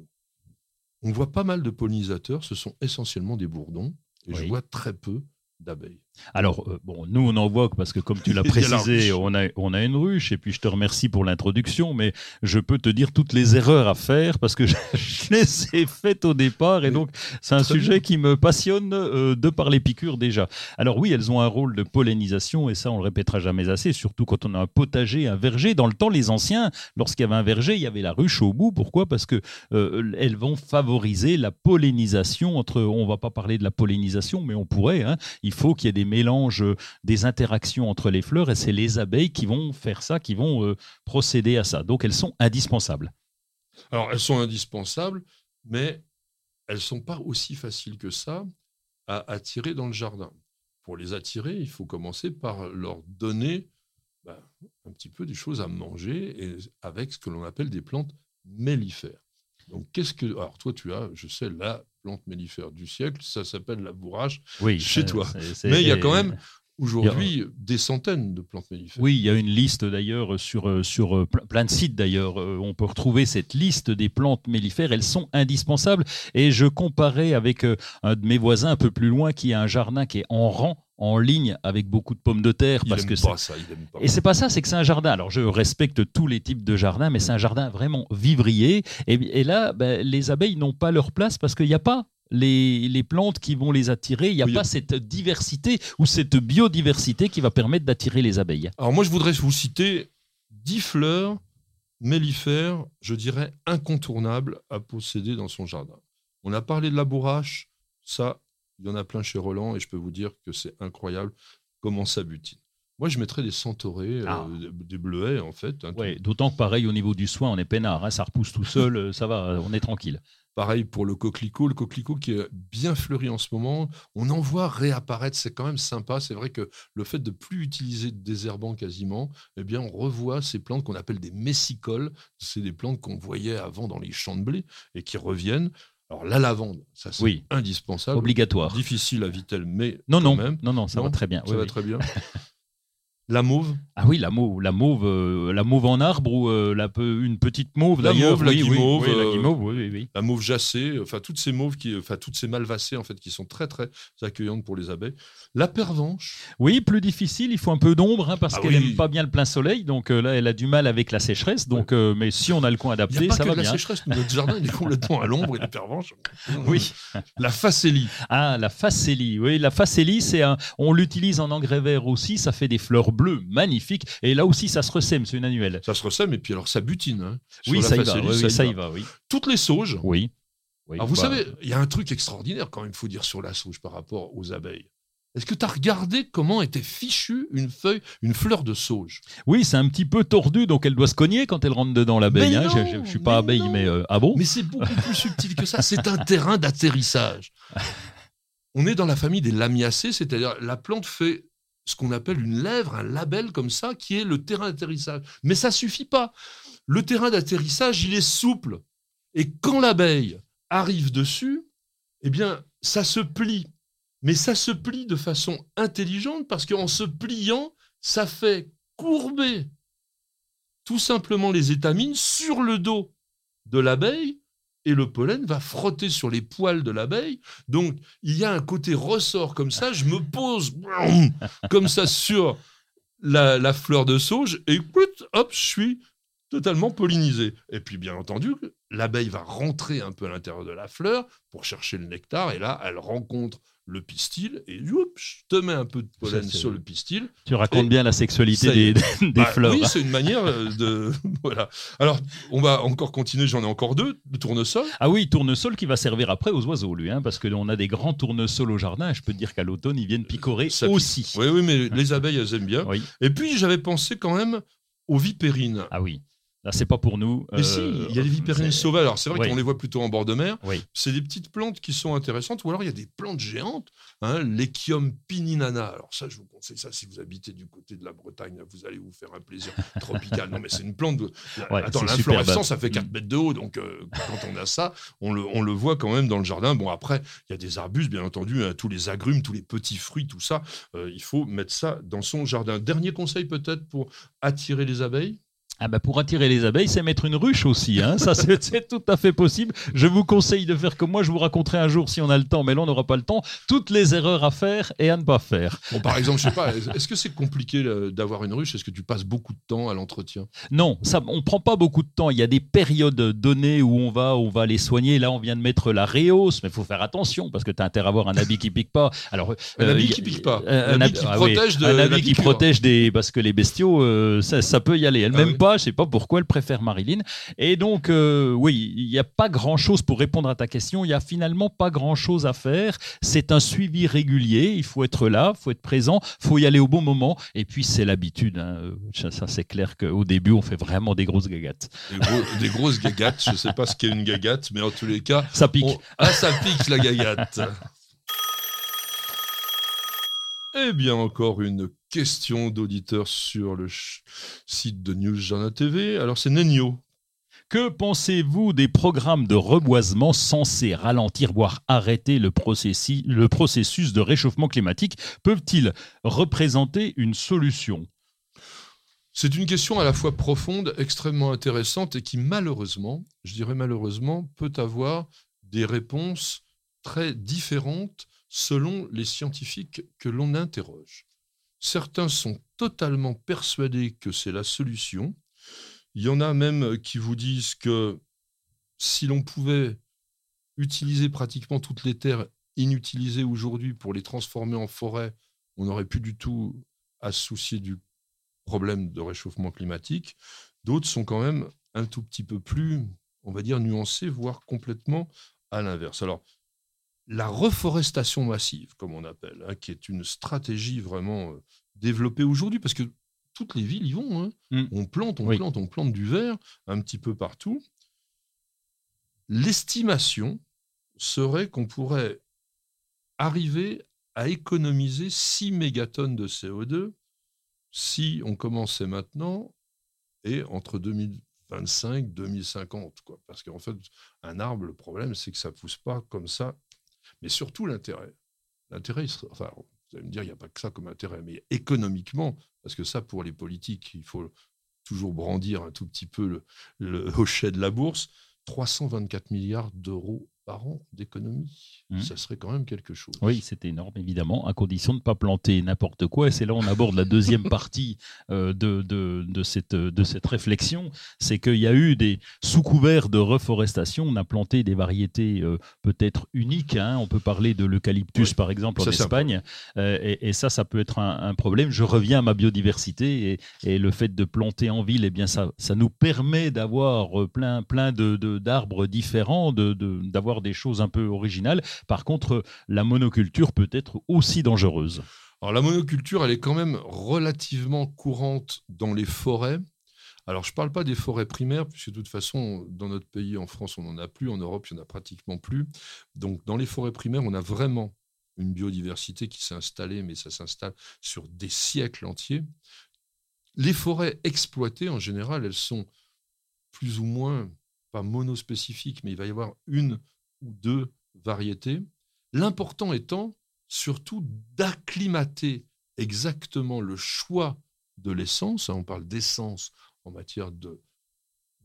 On voit pas mal de pollinisateurs, ce sont essentiellement des bourdons, et je vois très peu d'abeilles. Alors, euh, bon, nous, on en voit parce que, comme tu l'as précisé, on a, on a une ruche, et puis je te remercie pour l'introduction, mais je peux te dire toutes les erreurs à faire parce que je, je les ai faites au départ, et donc c'est un sujet qui me passionne euh, de par les piqûres déjà. Alors oui, elles ont un rôle de pollinisation, et ça, on le répétera jamais assez, surtout quand on a un potager, un verger. Dans le temps, les anciens, lorsqu'il y avait un verger, il y avait la ruche au bout. Pourquoi? Parce que euh, elles vont favoriser la pollinisation entre, on va pas parler de la pollinisation, mais on pourrait, hein, il faut qu'il y ait des mélanges, euh, des interactions entre les fleurs, et c'est les abeilles qui vont faire ça, qui vont euh, procéder à ça. Donc elles sont indispensables. Alors, elles sont indispensables, mais elles sont pas aussi faciles que ça à attirer dans le jardin. Pour les attirer, il faut commencer par leur donner bah, un petit peu des choses à manger avec ce que l'on appelle des plantes mellifères. Donc, qu'est-ce que. Alors, toi, tu as, je sais, la plante mellifère du siècle, ça s'appelle la bourrache. Oui, Chez toi. Mais il y a quand même aujourd'hui des centaines de plantes mellifères. Oui, il y a une liste d'ailleurs sur, euh, sur euh, ple- plein de sites d'ailleurs. Euh, On peut retrouver cette liste des plantes mellifères. Elles sont indispensables. Et je comparais avec un de mes voisins un peu plus loin qui a un jardin qui est en rang, en ligne, avec beaucoup de pommes de terre. Il parce que pas ça, il aime pas. Et c'est pas ça, c'est que c'est un jardin. Alors je respecte tous les types de jardins, mais c'est un jardin vraiment vivrier. Et, et là, ben, les abeilles n'ont pas leur place parce qu'il n'y a pas les, les plantes qui vont les attirer. Il n'y a Oui. pas cette diversité ou cette biodiversité qui va permettre d'attirer les abeilles. Alors moi, je voudrais vous citer 10 fleurs mellifères, je dirais incontournables à posséder dans son jardin. On a parlé de la bourrache, ça, il y en a plein chez Roland et je peux vous dire que c'est incroyable comment ça butine. Moi, je mettrais des centaurées, euh, Ah. des bleuets en fait. hein, Ouais, D'autant que pareil au niveau du soin, on est peinard, hein, ça repousse tout seul, euh, ça va, on est tranquille. Pareil pour le coquelicot, le coquelicot qui est bien fleuri en ce moment. On en voit réapparaître, c'est quand même sympa. C'est vrai que le fait de plus utiliser de désherbant quasiment, eh bien, on revoit ces plantes qu'on appelle des messicoles. C'est des plantes qu'on voyait avant dans les champs de blé et qui reviennent. Alors la lavande, ça c'est Oui. indispensable. Obligatoire. Difficile à Vitel, mais Non, quand non, même. non, non, ça Non, va très bien. Ça oui, va oui. très bien. la mauve, Ah oui, la mauve, la mauve, euh, la mauve en arbre ou euh, la pe- une petite mauve La d'ailleurs. mauve, la oui, guimauve, oui, la euh, guimauve, oui, la mauve jassée, enfin toutes ces mauves qui, enfin toutes ces malvacées en fait qui sont très très accueillantes pour les abeilles. La pervenche, Oui, plus difficile, il faut un peu d'ombre hein, parce Ah qu'elle n'aime pas bien le plein soleil, donc euh, là elle a du mal avec la sécheresse. Donc, mais si on a le coin Il adapté, a pas ça que va de la bien. sécheresse, notre jardin il est complètement à l'ombre et les pervenches. Oui. La facélie. Ah, la facélie. Oui, la facélie, c'est un. On l'utilise en engrais vert aussi. Ça fait des fleurs bleues magnifiques. Et là aussi, ça se ressème. C'est une annuelle. Ça se ressème et puis alors ça butine. hein. Oui, ça y va. oui, ça y va. Oui. Toutes les sauges. Oui. Oui, Alors vous bah, savez, il y a un truc extraordinaire quand même, il faut dire sur la sauge par rapport aux abeilles. Est-ce que tu as regardé comment était fichue une feuille, une fleur de sauge? Oui, c'est un petit peu tordu, donc elle doit se cogner quand elle rentre dedans l'abeille. Hein. Je, je suis pas mais abeille, non. mais euh, ah bon? Mais c'est beaucoup plus subtil que ça. C'est un terrain d'atterrissage. On est dans la famille des lamiacées, c'est-à-dire la plante fait ce qu'on appelle une lèvre, un label comme ça, qui est le terrain d'atterrissage. Mais ça suffit pas. Le terrain d'atterrissage, il est souple. Et quand l'abeille arrive dessus, eh bien, ça se plie. Mais ça se plie de façon intelligente parce qu'en se pliant, ça fait courber tout simplement les étamines sur le dos de l'abeille et le pollen va frotter sur les poils de l'abeille. Donc, il y a un côté ressort comme ça. Je me pose comme ça sur la, fleur de sauge et hop, je suis totalement pollinisé. Et puis, bien entendu, l'abeille va rentrer un peu à l'intérieur de la fleur pour chercher le nectar. Et là, elle rencontre le pistil et youp, je te mets un peu de pollen Ça, sur le pistil. Tu racontes Et bien la sexualité des, Bah, fleurs. Oui, c'est une manière euh, de. voilà. Alors, on va encore continuer. J'en ai encore deux. Le tournesol. Ah oui, tournesol qui va servir après aux oiseaux, lui, hein, parce qu'on a des grands tournesols au jardin. et Je peux te dire qu'à l'automne, ils viennent picorer Ça aussi. Oui, oui, mais les abeilles, elles aiment bien. Oui. Et puis, j'avais pensé quand même aux vipérines. Ah oui. Là, c'est pas pour nous. Mais si, Euh, il y a les vipérines sauvages. Alors c'est vrai Oui. qu'on les voit plutôt en bord de mer. Oui. C'est des petites plantes qui sont intéressantes. Ou alors il y a des plantes géantes. Hein, L'Echium pininana. Alors ça, je vous conseille ça si vous habitez du côté de la Bretagne. Vous allez vous faire un plaisir tropical. Non mais c'est une plante. De... Ouais, Attends, l'inflorescence, ça fait 4 Mm. mètres de haut. Donc euh, quand on a ça, on le, on le voit quand même dans le jardin. Bon après, il y a des arbustes, bien entendu, hein, tous les agrumes, tous les petits fruits, tout ça. Euh, il faut mettre ça dans son jardin. Dernier conseil peut-être pour attirer les abeilles? Ah bah pour attirer les abeilles, c'est mettre une ruche aussi. Hein. Ça, c'est tout à fait possible. Je vous conseille de faire comme moi. Je vous raconterai un jour si on a le temps, mais là, on n'aura pas le temps. Toutes les erreurs à faire et à ne pas faire. Bon, par exemple, je sais pas, est-ce que c'est compliqué d'avoir une ruche? Est-ce que tu passes beaucoup de temps à l'entretien? Non, ça, on prend pas beaucoup de temps. Il y a des périodes données où on va, on va les soigner. Là, on vient de mettre la réhausse, mais il faut faire attention parce que tu as intérêt à avoir un habit qui pique pas. Alors, Un euh, habit qui pique pas. euh, Un habit hab- qui ah oui, protège de un habit qui protège des parce que les bestiaux, euh, ça, ça peut y aller. Elle Ah oui. pas, je sais pas pourquoi elle préfère Marilyn. Et donc, euh, oui, il n'y a pas grand chose pour répondre à ta question. Il y a finalement pas grand chose à faire. C'est un suivi régulier. Il faut être là, il faut être présent, il faut y aller au bon moment. Et puis c'est l'habitude. hein. Ça, ça, c'est clair qu'au début, on fait vraiment des grosses gagates. des, gros- des grosses gagates. Je sais pas ce qu'est une gagate, mais en tous les cas, Ça pique. on- ah, ça pique la gagate. Eh bien, encore une question d'auditeur sur le site de News Journal TV. Alors, c'est Nenio. Que pensez-vous des programmes de reboisement censés ralentir, voire arrêter le processus de réchauffement climatique? Peuvent-ils représenter une solution? C'est une question à la fois profonde, extrêmement intéressante et qui, malheureusement, je dirais malheureusement, peut avoir des réponses très différentes selon les scientifiques que l'on interroge. Certains sont totalement persuadés que c'est la solution. Il y en a même qui vous disent que si l'on pouvait utiliser pratiquement toutes les terres inutilisées aujourd'hui pour les transformer en forêt, on n'aurait plus du tout à se soucier du problème de réchauffement climatique. D'autres sont quand même un tout petit peu plus, on va dire, nuancés, voire complètement à l'inverse. Alors, la reforestation massive, comme on appelle, hein, qui est une stratégie vraiment euh, développée aujourd'hui, parce que toutes les villes y vont. hein. Mm. On plante, on Oui. plante, on plante du verre un petit peu partout. L'estimation serait qu'on pourrait arriver à économiser 6 mégatonnes de CO2 si on commençait maintenant et entre 2025 et 2050. Quoi. Parce qu'en fait, un arbre, le problème, c'est que ça ne pousse pas comme ça. Mais surtout l'intérêt. L'intérêt, enfin, vous allez me dire, il n'y a pas que ça comme intérêt, mais économiquement, parce que ça, pour les politiques, il faut toujours brandir un tout petit peu le, le hochet de la bourse. 324 milliards d'euros par an d'économie. Mhm. Ça serait quand même quelque chose. Oui, c'est énorme, évidemment, à condition de ne pas planter n'importe quoi. Et c'est là où on aborde la deuxième partie euh, de, de, de cette, de cette réflexion. C'est qu'il y a eu des, sous couvert de reforestation, on a planté des variétés euh, peut-être uniques. hein. On peut parler de l'eucalyptus, Oui. par exemple, en Espagne. Euh, et, et ça, ça peut être un, un problème. Je reviens à ma biodiversité et, et le fait de planter en ville, eh bien, ça, ça nous permet d'avoir plein, plein de, de- d'arbres différents, de, des choses un peu originales. Par contre, la monoculture peut être aussi dangereuse. Alors la monoculture, elle est quand même relativement courante dans les forêts. Alors je ne parle pas des forêts primaires, puisque de toute façon, dans notre pays, en France, on n'en a plus, en Europe, il n'y en a pratiquement plus. Donc dans les forêts primaires, on a vraiment une biodiversité qui s'est installée, mais ça s'installe sur des siècles entiers. Les forêts exploitées, en général, elles sont plus ou moins, pas monospécifiques, mais il va y avoir une ou deux variétés. L'important étant surtout d'acclimater exactement le choix de l'essence, hein, on parle d'essence en matière de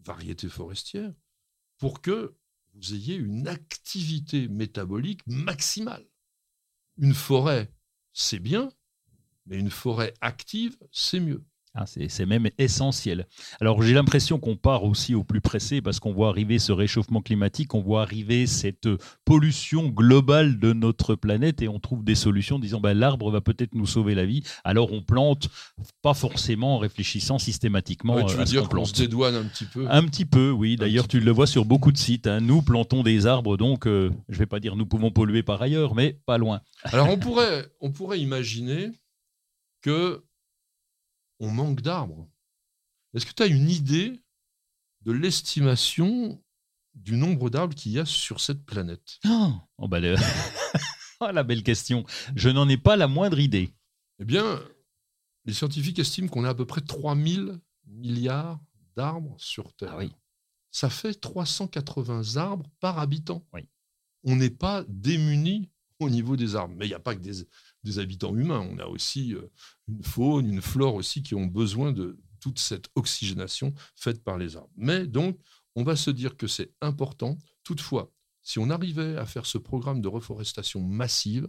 variété forestière, pour que vous ayez une activité métabolique maximale. Une forêt, c'est bien, mais une forêt active, c'est mieux. Ah, c'est même essentiel. Alors j'ai l'impression qu'on part aussi au plus pressé parce qu'on voit arriver ce réchauffement climatique, on voit arriver cette euh, pollution globale de notre planète et on trouve des solutions disant ben, l'arbre va peut-être nous sauver la vie. Alors on plante, pas forcément en réfléchissant systématiquement Ouais, tu euh, veux à dire qu'on qu'on se dédouane un petit peu Un petit peu, oui. D'ailleurs, tu le vois sur beaucoup de sites. hein. Nous plantons des arbres, donc euh, je ne vais pas dire nous pouvons polluer par ailleurs, mais pas loin. Alors on pourrait, on pourrait imaginer que on manque d'arbres. Est-ce que tu as une idée de l'estimation du nombre d'arbres qu'il y a sur cette planète? Oh, oh, bah, le- Oh, la belle question. Je n'en ai pas la moindre idée. Eh bien, les scientifiques estiment qu'on a à peu près 3000 milliards d'arbres sur Terre. Ah oui. Ça fait 380 arbres par habitant. Oui. On n'est pas démunis au niveau des arbres. Mais il n'y a pas que des, des habitants humains. On a aussi euh, une faune, une flore aussi qui ont besoin de toute cette oxygénation faite par les arbres. Mais donc, on va se dire que c'est important. Toutefois, si on arrivait à faire ce programme de reforestation massive,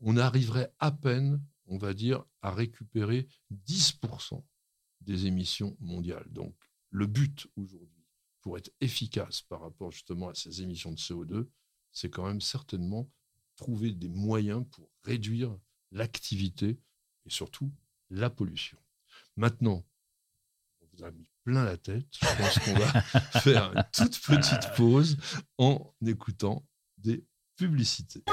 on arriverait à peine, on va dire, à récupérer 10% des émissions mondiales. Donc, le but aujourd'hui, pour être efficace par rapport justement à ces émissions de CO2, c'est quand même certainement trouver des moyens pour réduire l'activité et surtout la pollution. Maintenant, on vous a mis plein la tête. Je pense qu'on va faire une toute petite pause en écoutant des publicités.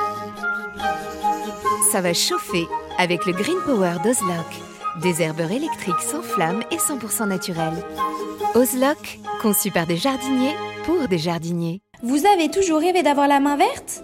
Ça va chauffer avec le Green Power d'Ozlock. Des herbeurs électriques sans flamme et 100% naturels. Ozlock, conçu par des jardiniers pour des jardiniers. Vous avez toujours rêvé d'avoir la main verte?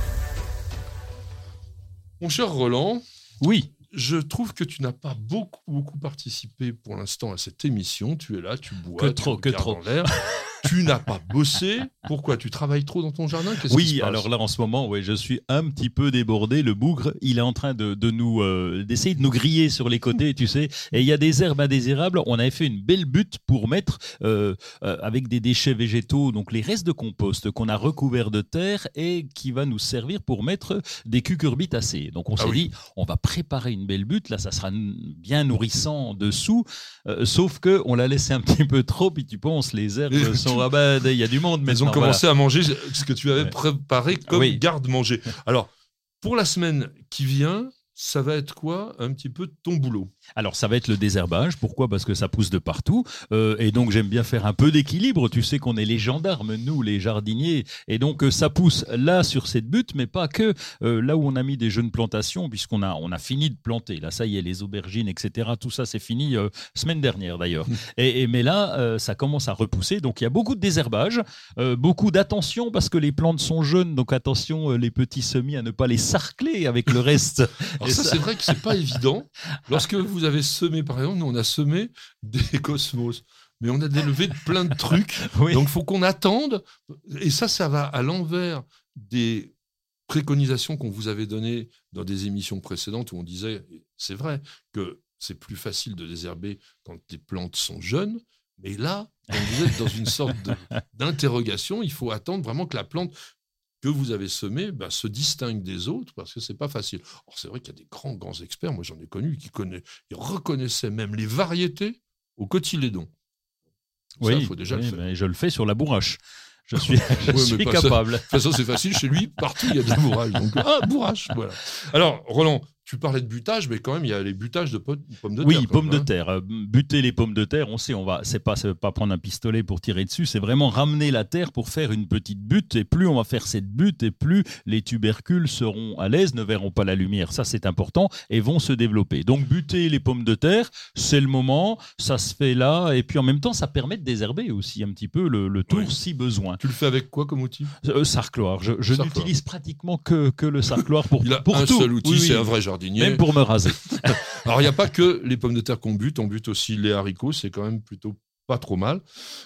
Mon cher Roland, Oui. Je trouve que tu n'as pas beaucoup, beaucoup participé pour l'instant à cette émission. Tu es là, tu bois, Que tu que trop. en l'air. tu n'as pas bossé. Pourquoi? Tu travailles trop dans ton jardin? Oui, alors là en ce moment, ouais, je suis un petit peu débordé. Le bougre, il est en train de, de nous euh, d'essayer de nous griller sur les côtés, tu sais. Et il y a des herbes indésirables. On avait fait une belle butte pour mettre euh, euh, avec des déchets végétaux, donc les restes de compost qu'on a recouverts de terre et qui va nous servir pour mettre des cucurbitacées. Donc on Ah s'est oui. dit, on va préparer une belle butte. Là, ça sera bien nourrissant dessous. Euh, sauf que on l'a laissé un petit peu trop. Puis tu penses, les herbes sont rabattues. Il y a du monde Ils maintenant. ont commencé à manger ce que tu avais Ouais. préparé comme Oui. garde-manger. Alors, pour la semaine qui vient, ça va être quoi un petit peu ton boulot? Alors ça va être le désherbage. Pourquoi? Parce que ça pousse de partout. Euh, et donc j'aime bien faire un peu d'équilibre. Tu sais qu'on est les gendarmes, nous, les jardiniers. Et donc euh, ça pousse là sur cette butte, mais pas que euh, là où on a mis des jeunes plantations, puisqu'on a, on a fini de planter. Là, ça y est, les aubergines, etc. Tout ça, c'est fini euh, semaine dernière d'ailleurs. et, et- mais là, ça commence à repousser. Donc il y a beaucoup de désherbage, beaucoup d'attention parce que les plantes sont jeunes. Donc attention, les petits semis à ne pas les sarcler avec le reste. Alors ça, ça- c'est vrai que c'est pas évident. Lorsque vous avez semé, par exemple, nous, on a semé des cosmos. Mais on a délevé plein de trucs. Oui. Donc, il faut qu'on attende. Et ça, ça va à l'envers des préconisations qu'on vous avait données dans des émissions précédentes où on disait, c'est vrai, que c'est plus facile de désherber quand les plantes sont jeunes. Mais là, quand vous êtes dans une sorte d'interrogation, il faut attendre vraiment que la plante que vous avez semée bah, se distingue des autres parce que c'est pas facile. Or, c'est vrai qu'il y a des grands, grands experts, moi j'en ai connu, qui connaissent, ils reconnaissaient même les variétés au cotylédon. Ça, il faut déjà oui, le faire. mais je le fais sur la bourrache. Je suis, je Ouais, suis ça. capable. De toute façon, c'est facile chez lui, partout il y a des bourrages. Donc, ah, bourrache, voilà. Alors, Roland, tu parlais de butage, mais quand même, il y a les butages de po- pommes de terre. Oui, pommes même, de hein. terre. Euh, Buter les pommes de terre, on sait, on va, c'est pas, c'est pas prendre un pistolet pour tirer dessus, c'est vraiment ramener la terre pour faire une petite butte. Et plus on va faire cette butte, et plus les tubercules seront à l'aise, ne verront pas la lumière. Ça, c'est important, et vont se développer. Donc, buter les pommes de terre, c'est le moment, ça se fait là, et puis en même temps, ça permet de désherber aussi un petit peu le, le tour Oui. si besoin. Tu le fais avec quoi comme outil? Euh, sarcloir, je, n'utilise pratiquement que, que le sarcloir pour, Il a pour un tout. seul outil, Oui, oui. c'est un vrai jardinier. Même pour me raser. Alors, il n'y a pas que les pommes de terre qu'on bute, on bute aussi les haricots, c'est quand même plutôt pas trop mal.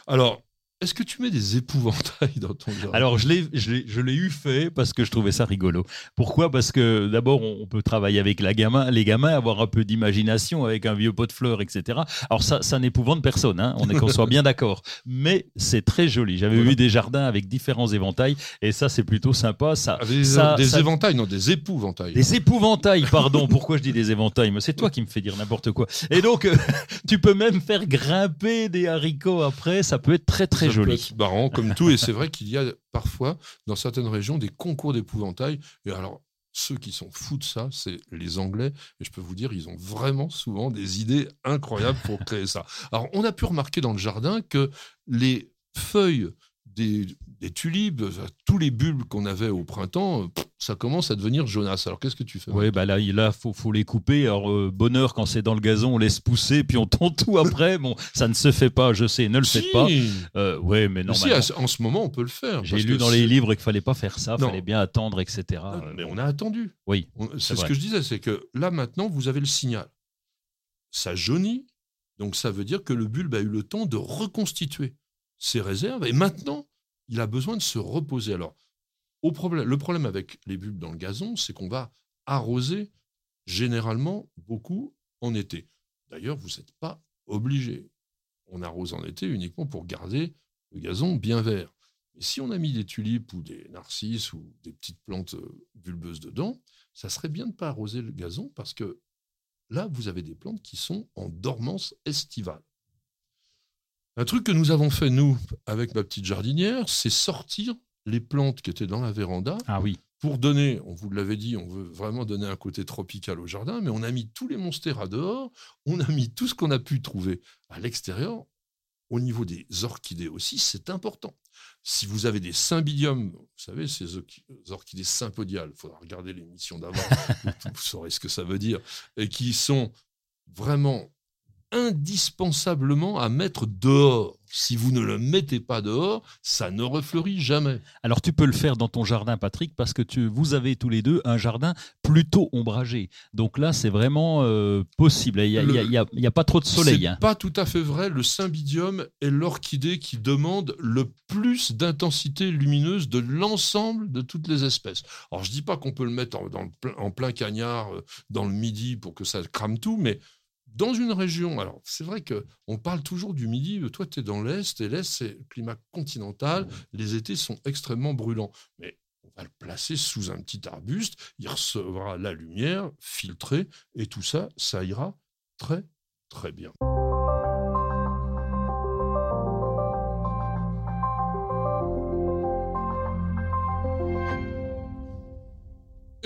Alors, est-ce que tu mets des épouvantails dans ton jardin? Alors, je l'ai, je, eu fait parce que je trouvais ça rigolo. Pourquoi? Parce que d'abord, on peut travailler avec la gamin, les gamins, avoir un peu d'imagination avec un vieux pot de fleurs, etc. Alors, ça, ça n'épouvante personne, hein, on est qu'on soit bien d'accord. Mais c'est très joli. J'avais Voilà. vu des jardins avec différents éventails et ça, c'est plutôt sympa. Ça, Avec des, ça- des ça- éventails, non, des épouvantails. Des épouvantails, pardon. Pourquoi je dis des éventails? Mais c'est toi qui me fais dire n'importe quoi. Et donc, euh, tu peux même faire grimper des haricots après. Ça peut être très très Ça peut joli. être marrant comme tout. Et c'est vrai qu'il y a parfois, dans certaines régions, des concours d'épouvantails. Et alors, ceux qui sont fous de ça, c'est les Anglais. Et je peux vous dire, ils ont vraiment souvent des idées incroyables pour créer ça. Alors, on a pu remarquer dans le jardin que les feuilles des, des tulipes, euh, tous les bulbes qu'on avait au printemps, euh, ça commence à devenir jaunasse. Alors, qu'est-ce que tu fais Oui, bah là, il faut, faut les couper. Alors, euh, bonheur quand c'est dans le gazon, on laisse pousser, puis on tond tout après. Bon, ça ne se fait pas, je sais, ne le Si, faites pas. Euh, ouais, mais mais si, en ce moment, on peut le faire. j'ai lu dans les livres qu'il fallait pas faire ça, Non. fallait bien attendre, etc. Non, mais on a attendu. Oui, C'est ce que je disais, c'est que là maintenant, vous avez le signal. Ça jaunit, donc ça veut dire que le bulbe a eu le temps de reconstituer ses réserves, et maintenant, il a besoin de se reposer. Alors, le problème avec les bulbes dans le gazon, c'est qu'on va arroser généralement beaucoup en été. D'ailleurs, vous n'êtes pas obligé. On arrose en été uniquement pour garder le gazon bien vert. Et si on a mis des tulipes ou des narcisses ou des petites plantes euh, bulbeuses dedans, ça serait bien de ne pas arroser le gazon parce que là, vous avez des plantes qui sont en dormance estivale. Un truc que nous avons fait, nous, avec ma petite jardinière, c'est sortir les plantes qui étaient dans la véranda ah oui. pour donner, on vous l'avait dit, on veut vraiment donner un côté tropical au jardin, mais on a mis tous les monstères dehors, on a mis tout ce qu'on a pu trouver à l'extérieur. Au niveau des orchidées aussi, c'est important. Si vous avez des cymbidiums, vous savez, ces orchi- orchidées sympodiales, il faudra regarder l'émission d'avant, vous saurez ce que ça veut dire, et qui sont vraiment indispensablement à mettre dehors. Si vous ne le mettez pas dehors, ça ne refleurit jamais. Alors tu peux le faire dans ton jardin, Patrick, parce que tu, vous avez tous les deux un jardin plutôt ombragé. Donc là, c'est vraiment euh, possible. Il n'y a, pas trop de soleil. C'est hein. pas tout à fait vrai. Le cymbidium est l'orchidée qui demande le plus d'intensité lumineuse de l'ensemble de toutes les espèces. Alors je dis pas qu'on peut le mettre en, dans le plein, en plein cagnard euh, dans le midi pour que ça crame tout, mais dans une région, alors c'est vrai que on parle toujours du midi, toi tu es dans l'Est, et l'Est c'est le climat continental, les étés sont extrêmement brûlants. Mais on va le placer sous un petit arbuste, il recevra la lumière filtrée, et tout ça, ça ira très très bien.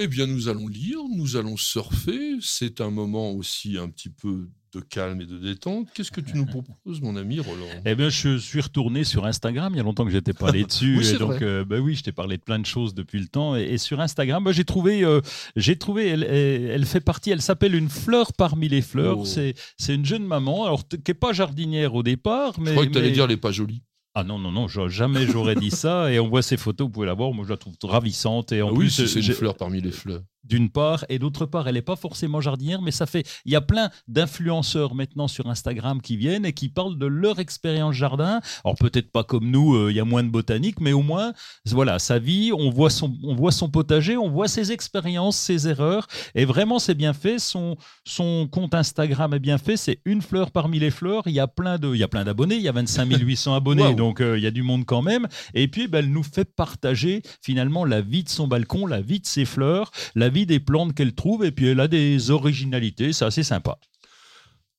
Eh bien, nous allons lire, nous allons surfer. C'est un moment aussi un petit peu de calme et de détente. Qu'est-ce que tu nous proposes, mon ami Roland? Eh bien, je suis retourné sur Instagram. Il y a longtemps que j'étais pas allé dessus. Oui, et donc, euh, bah oui, je t'ai parlé de plein de choses depuis le temps. Et, et sur Instagram, bah, j'ai trouvé, euh, j'ai trouvé, elle, elle, elle fait partie. Elle s'appelle une fleur parmi les fleurs. Oh. C'est, c'est une jeune maman, alors qui est pas jardinière au départ, mais. Je crois que tu allais mais- dire les pas jolies. Ah non non non, j'a- jamais j'aurais dit ça. Et on voit ces photos, vous pouvez la voir. Moi, je la trouve ravissante. Et en Ah oui, plus, c'est une fleur parmi les fleurs. D'une part, et d'autre part, elle n'est pas forcément jardinière, mais ça fait. Il y a plein d'influenceurs maintenant sur Instagram qui viennent et qui parlent de leur expérience jardin. Alors peut-être pas comme nous, euh, il y a moins de botanique, mais au moins, voilà, sa vie, on voit son, on voit son potager, on voit ses expériences, ses erreurs, et vraiment c'est bien fait. Son, son compte Instagram est bien fait. C'est une fleur parmi les fleurs. Il y a plein de, il y a plein d'abonnés. Il y a 25 800 abonnés, donc euh, il y a du monde quand même. Et puis, ben, elle nous fait partager finalement la vie de son balcon, la vie de ses fleurs, la vie des plantes qu'elle trouve, et puis elle a des originalités, c'est assez sympa.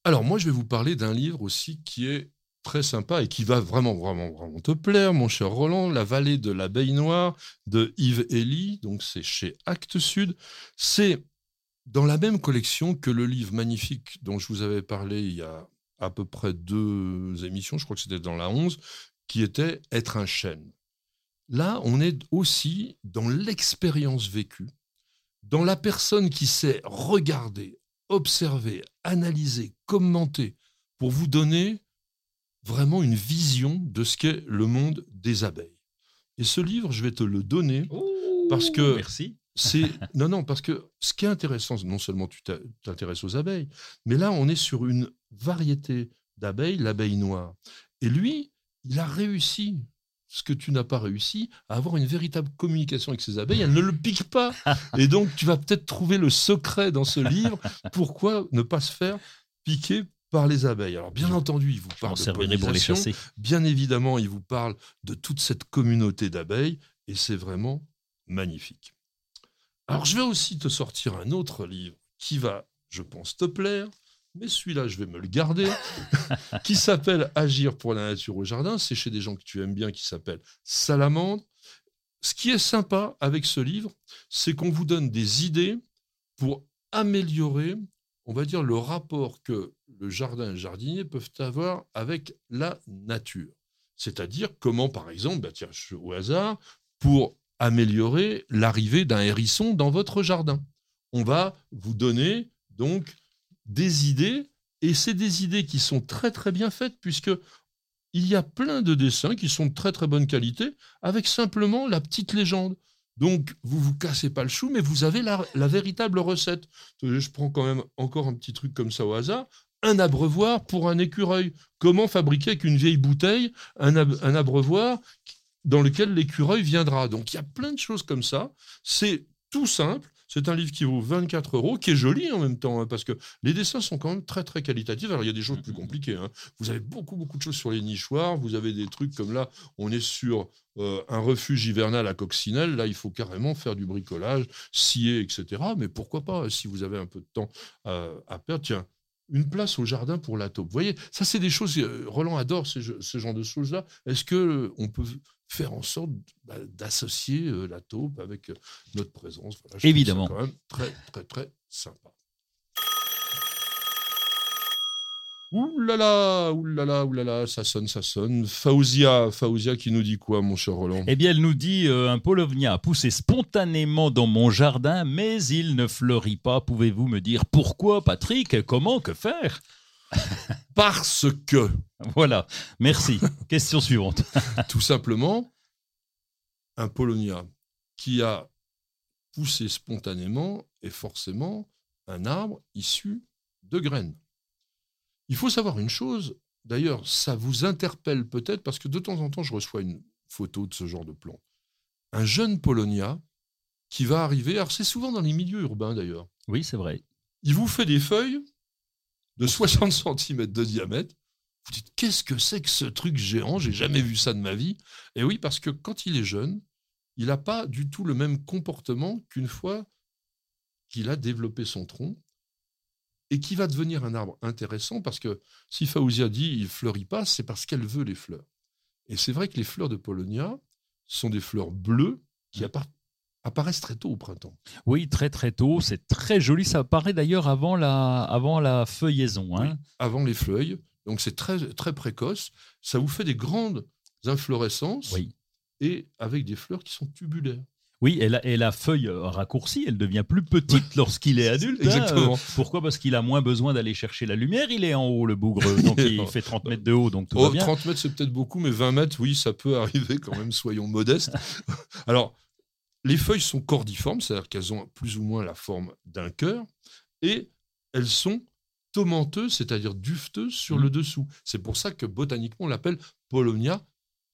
Alors, moi, je vais vous parler d'un livre aussi qui est très sympa et qui va vraiment, vraiment, vraiment te plaire, mon cher Roland. La vallée de l'abeille noire de Yves Elie. Donc, c'est chez Actes Sud. C'est dans la même collection que le livre magnifique dont je vous avais parlé il y a à peu près deux émissions, je crois que c'était dans la 11, qui était Être un chêne. Là, on est aussi dans l'expérience vécue, dans la personne qui sait regarder, observer, analyser, commenter, pour vous donner vraiment une vision de ce qu'est le monde des abeilles. Et ce livre, je vais te le donner. Parce que- Merci. C'est non non parce que ce qui est intéressant, non seulement tu t'intéresses aux abeilles, mais là on est sur une variété d'abeilles, l'abeille noire. Et lui, il a réussi ce que tu n'as pas réussi, à avoir une véritable communication avec ses abeilles. Elles ne le piquent pas. Et donc, tu vas peut-être trouver le secret dans ce livre. Pourquoi ne pas se faire piquer par les abeilles? Alors, bien entendu, il vous parle de servirai pour les pollinisation. Bien évidemment, il vous parle de toute cette communauté d'abeilles. Et c'est vraiment magnifique. Alors, je vais aussi te sortir un autre livre qui va, je pense, te plaire. Mais celui-là, je vais me le garder, qui s'appelle Agir pour la nature au jardin. C'est chez des gens que tu aimes bien, qui s'appelle Salamandre. Ce qui est sympa avec ce livre, c'est qu'on vous donne des idées pour améliorer, on va dire, le rapport que le jardin et le jardinier peuvent avoir avec la nature. C'est-à-dire comment, par exemple, bah tiens, au hasard, pour améliorer l'arrivée d'un hérisson dans votre jardin. On va vous donner donc des idées, et c'est des idées qui sont très très bien faites, puisque il y a plein de dessins qui sont de très très bonne qualité, avec simplement la petite légende. Donc, vous vous cassez pas le chou, mais vous avez la, la véritable recette. Je prends quand même encore un petit truc comme ça au hasard. Un abreuvoir pour un écureuil. Comment fabriquer avec une vieille bouteille un, un abreuvoir dans lequel l'écureuil viendra? Donc, il y a plein de choses comme ça. C'est tout simple. C'est un livre qui vaut 24 euros, qui est joli en même temps, hein, parce que les dessins sont quand même très très qualitatifs. Alors il y a des choses plus compliquées. hein. Vous avez beaucoup beaucoup de choses sur les nichoirs. Vous avez des trucs comme là, on est sur euh, un refuge hivernal à coccinelle. Là, il faut carrément faire du bricolage, scier, etc. Mais pourquoi pas, si vous avez un peu de temps euh, à perdre, tiens. Une place au jardin pour la taupe. Vous voyez, ça c'est des choses. euh, Roland adore ce, genre de choses-là. Est-ce que euh, on peut faire en sorte bah, d'associer euh, la taupe avec notre présence? Voilà, Évidemment. quand même très très très sympa. Ouh là là, ouh là là, ouh là là, ça sonne, ça sonne. Faouzia, Faouzia qui nous dit quoi, mon cher Roland? Eh bien, elle nous dit euh, un polovnia a poussé spontanément dans mon jardin, mais il ne fleurit pas. Pouvez-vous me dire pourquoi, Patrick? Comment? Que faire? Parce que, Voilà. Merci. Question suivante. tout simplement, un Polonia qui a poussé spontanément est forcément un arbre issu de graines. Il faut savoir une chose, d'ailleurs, ça vous interpelle peut-être parce que de temps en temps, je reçois une photo de ce genre de plante. Un jeune Polonia qui va arriver, alors c'est souvent dans les milieux urbains d'ailleurs, Oui, c'est vrai. il vous fait des feuilles de 60 cm de diamètre. Vous dites, qu'est-ce que c'est que ce truc géant? J'ai jamais vu ça de ma vie. Et oui, parce que quand il est jeune, il n'a pas du tout le même comportement qu'une fois qu'il a développé son tronc et qui va devenir un arbre intéressant parce que si Faouzia dit il fleurit pas, c'est parce qu'elle veut les fleurs. Et c'est vrai que les fleurs de Polonia sont des fleurs bleues qui appara- apparaissent très tôt au printemps. Oui, très très tôt. C'est très joli. Ça apparaît d'ailleurs avant la, avant la feuillaison. Hein. avant les feuilles. Donc c'est très, très précoce. Ça vous fait des grandes inflorescences Oui. et avec des fleurs qui sont tubulaires. Oui, et la, et la feuille euh, raccourcie, elle devient plus petite lorsqu'il est adulte. hein. Exactement. Euh, pourquoi? Parce qu'il a moins besoin d'aller chercher la lumière. Il est en haut, le bougre. Donc il fait 30 mètres de haut, donc tout Oh, va bien. 30 mètres, c'est peut-être beaucoup, mais 20 mètres, oui, ça peut arriver quand même, soyons modestes. Alors, les feuilles sont cordiformes, c'est-à-dire qu'elles ont plus ou moins la forme d'un cœur, et elles sont tomenteuses, c'est-à-dire dufteuses sur le dessous. C'est pour ça que botaniquement, on l'appelle Polonia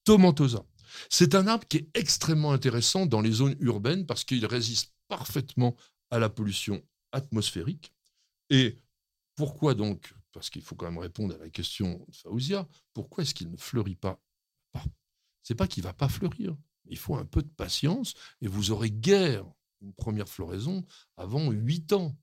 tomentosa. C'est un arbre qui est extrêmement intéressant dans les zones urbaines parce qu'il résiste parfaitement à la pollution atmosphérique. Et pourquoi donc Parce qu'il faut quand même répondre à la question de Faouzia. Pourquoi est-ce qu'il ne fleurit pas? C'est pas qu'il va pas fleurir. Il faut un peu de patience et vous aurez guère une première floraison avant 8 ans,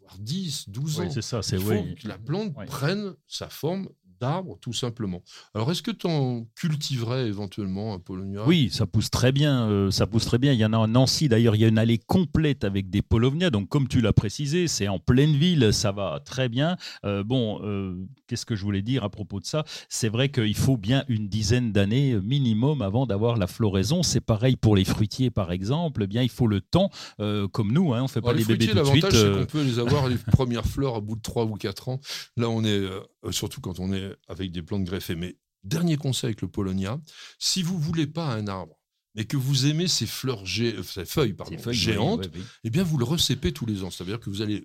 voire 10, 12 Oui, ans. c'est ça. C'est Il faut oui. que la plante prenne sa forme d'arbre, tout simplement. Alors, est-ce que tu en cultiverais éventuellement un Polonia? Oui, ça pousse très bien. euh, ça pousse très bien. Il y en a à Nancy d'ailleurs. Il y a une allée complète avec des polovnias. Donc, comme tu l'as précisé, c'est en pleine ville. Ça va très bien. Euh, bon, euh, qu'est-ce que je voulais dire à propos de ça? C'est vrai qu'il faut bien une dizaine d'années minimum avant d'avoir la floraison. C'est pareil pour les fruitiers, par exemple. Eh bien, il faut le temps, comme nous. Hein, on fait Alors, pas les des bébés fruitiers, tout de suite. l'avantage, c'est qu'on peut les avoir les premières fleurs à bout de 3 ou 4 ans. Là, on est, surtout quand on est avec des plantes greffées. Mais dernier conseil avec le Polonia, si vous voulez pas un arbre, mais que vous aimez ces fleurs, gé- euh, ces feuilles, pardon, ces feuilles, géantes, oui, oui, oui. eh bien, vous le recépez tous les ans. C'est-à-dire que vous allez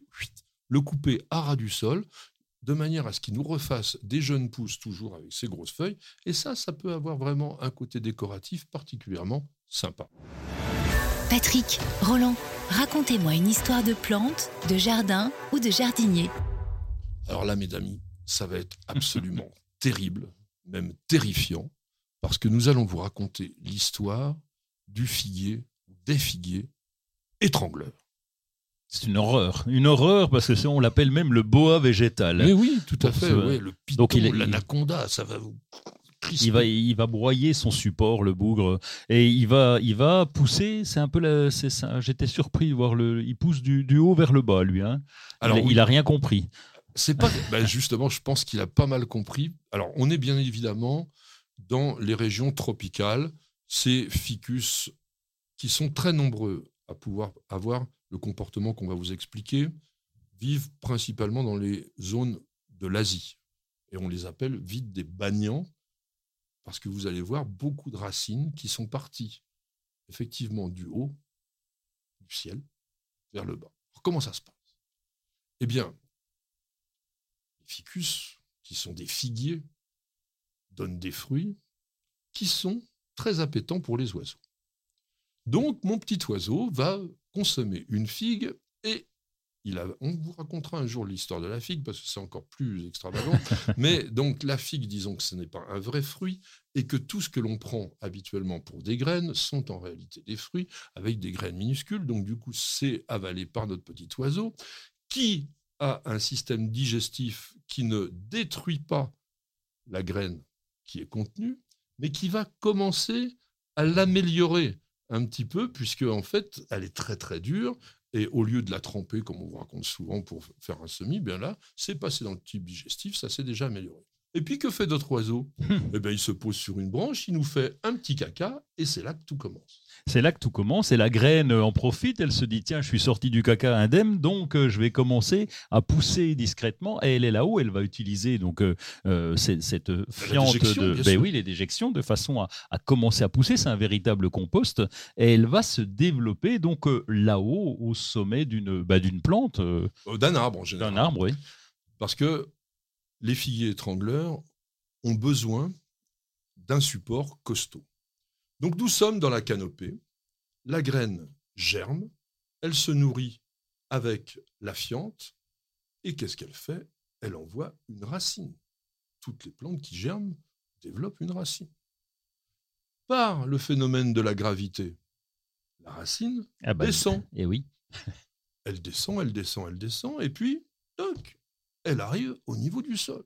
le couper à ras du sol. de manière à ce qu'il nous refasse des jeunes pousses toujours avec ces grosses feuilles. Et ça, ça peut avoir vraiment un côté décoratif particulièrement sympa. Patrick, Roland, racontez-moi une histoire de plante, de jardin ou de jardinier. Alors là, mes amis, ça va être absolument terrible, même terrifiant, parce que nous allons vous raconter l'histoire du figuier, des figuiers étrangleurs. C'est une horreur. Une horreur parce que on l'appelle même le boa végétal. Mais oui, tout à fait. ouais, le Donc il est- l'anaconda, ça va vous crisper. Il va, il va broyer son support, le bougre, et il va, il va pousser. C'est un peu, la- c'est ça. J'étais surpris de voir le. Il pousse du, du haut vers le bas, lui. Hein. Alors, il, oui. il a rien compris. C'est pas. ben justement, je pense qu'il a pas mal compris. Alors, on est bien évidemment dans les régions tropicales. Ces ficus qui sont très nombreux à pouvoir avoir le comportement qu'on va vous expliquer vivent principalement dans les zones de l'Asie. Et on les appelle vite des bagnants parce que vous allez voir beaucoup de racines qui sont parties effectivement du haut du ciel vers le bas. Alors, comment ça se passe? Eh bien, ficus, qui sont des figuiers, donnent des fruits qui sont très appétants pour les oiseaux. Donc, mon petit oiseau va consommer une figue et il a, on vous racontera un jour l'histoire de la figue parce que c'est encore plus extravagant. Mais donc, la figue, disons que ce n'est pas un vrai fruit et que tout ce que l'on prend habituellement pour des graines sont en réalité des fruits avec des graines minuscules. Donc, du coup, c'est avalé par notre petit oiseau qui a un système digestif qui ne détruit pas la graine qui est contenue, mais qui va commencer à l'améliorer un petit peu, puisque en fait, elle est très très dure, et au lieu de la tremper, comme on vous raconte souvent pour faire un semis, bien là, c'est passé dans le tube digestif, ça s'est déjà amélioré. Et puis que fait notre oiseau Eh bien, il se pose sur une branche, il nous fait un petit caca, et c'est là que tout commence. C'est là que tout commence et la graine en profite. Elle se dit tiens, je suis sorti du caca indemne, donc euh, je vais commencer à pousser discrètement. Et elle est là-haut, elle va utiliser donc euh, euh, cette, cette fiente de, ben oui, les déjections de façon à, à commencer à pousser. C'est un véritable compost et elle va se développer donc euh, là-haut au sommet d'une bah, plante, D'un arbre en général. d'un arbre. Oui. Parce que les figuiers étrangleurs ont besoin d'un support costaud. Donc nous sommes dans la canopée, la graine germe, elle se nourrit avec la fiente, et qu'est-ce qu'elle fait? Elle envoie une racine. Toutes les plantes qui germent développent une racine. Par le phénomène de la gravité, la racine Ah bah, descend Et oui. elle descend, elle descend, elle descend, et puis, toc, elle arrive au niveau du sol.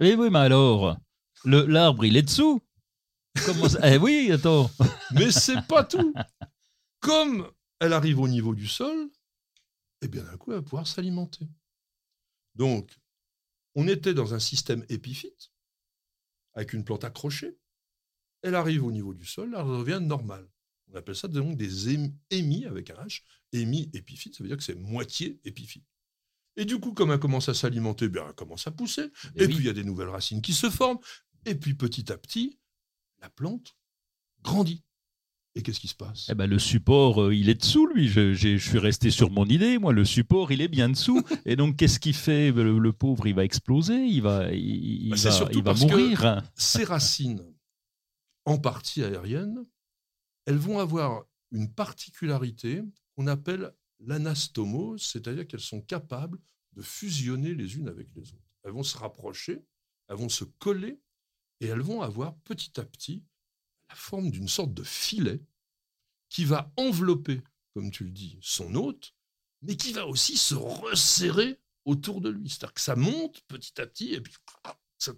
Et oui, mais alors, l'arbre il est dessous. Comment ça Eh oui, attends. Mais c'est pas tout. Comme elle arrive au niveau du sol, eh bien d'un coup, elle va pouvoir s'alimenter. Donc, on était dans un système épiphyte, avec une plante accrochée. Elle arrive au niveau du sol, elle devient normale. On appelle ça donc des ém- émis avec un H. Émis épiphyte, ça veut dire que c'est moitié épiphyte. Et du coup, comme elle commence à s'alimenter, bien, elle commence à pousser. Eh Et, oui. puis, il y a des nouvelles racines qui se forment. Et puis, petit à petit, la plante grandit. Et qu'est-ce qui se passe? Eh ben, le support, euh, il est dessous, lui. Je, suis resté sur mon idée. Moi, le support, il est bien dessous. Et donc, qu'est-ce qu'il fait Ben, le, le pauvre, il va exploser. Il va, il, il Bah, va, surtout il va parce que- mourir. Ces racines, en partie aériennes, elles vont avoir une particularité qu'on appelle l'anastomose, c'est-à-dire qu'elles sont capables de fusionner les unes avec les autres. Elles vont se rapprocher, elles vont se coller, et elles vont avoir petit à petit la forme d'une sorte de filet qui va envelopper, comme tu le dis, son hôte, mais qui va aussi se resserrer autour de lui. C'est-à-dire que ça monte petit à petit, et puis ça,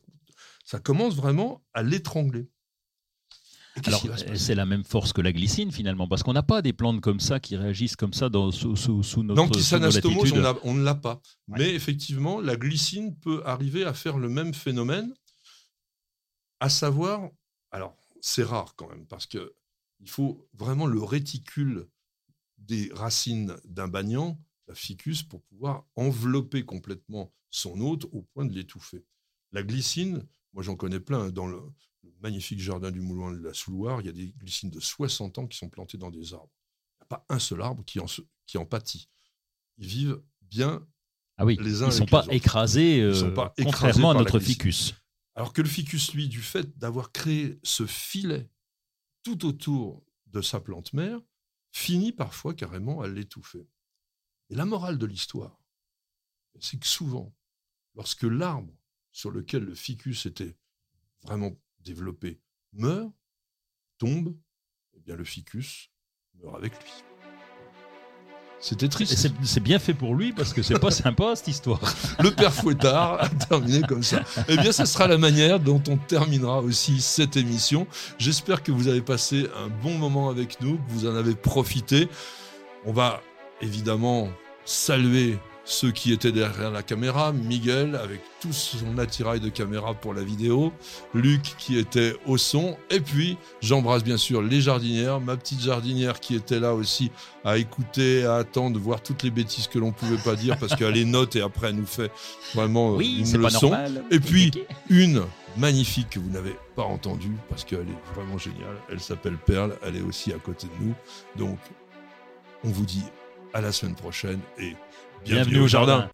ça commence vraiment à l'étrangler. Alors, c'est la même force que la glycine, finalement, parce qu'on n'a pas des plantes comme ça qui réagissent comme ça dans, sous, sous, sous notre Donc, sous nos on, ne l'a pas. Ouais. Mais effectivement, la glycine peut arriver à faire le même phénomène, à savoir, alors c'est rare quand même, parce que il faut vraiment le réticule des racines d'un bagnan, la ficus, pour pouvoir envelopper complètement son hôte au point de l'étouffer. La glycine, moi j'en connais plein, dans le, le magnifique jardin du Mouloin de la Souloire, il y a des glycines de 60 ans qui sont plantées dans des arbres. Il n'y a pas un seul arbre qui en, qui en pâtit. Ils vivent bien Ah oui, les uns ils ne sont pas écrasés, Ils sont euh, pas écrasés contrairement à notre ficus. Alors que le ficus, lui, du fait d'avoir créé ce filet tout autour de sa plante mère, finit parfois carrément à l'étouffer. Et la morale de l'histoire, c'est que souvent, lorsque l'arbre sur lequel le ficus était vraiment développé meurt, tombe, eh bien le ficus meurt avec lui. C'était triste. c'est c'est bien fait pour lui parce que c'est pas sympa cette histoire. Le père Fouettard a terminé comme ça. Eh bien, ce sera la manière dont on terminera aussi cette émission. J'espère que vous avez passé un bon moment avec nous, que vous en avez profité. On va évidemment saluer ceux qui étaient derrière la caméra, Miguel avec tout son attirail de caméra pour la vidéo, Luc qui était au son, et puis j'embrasse bien sûr les jardinières, ma petite jardinière qui était là aussi à écouter, à attendre, voir toutes les bêtises que l'on pouvait pas dire parce qu'elle les note et après elle nous fait vraiment euh, Oui, une leçon. Et puis une magnifique que vous n'avez pas entendue parce qu'elle est vraiment géniale. Elle s'appelle Perle, elle est aussi à côté de nous. Donc on vous dit à la semaine prochaine et bienvenue, au jardin.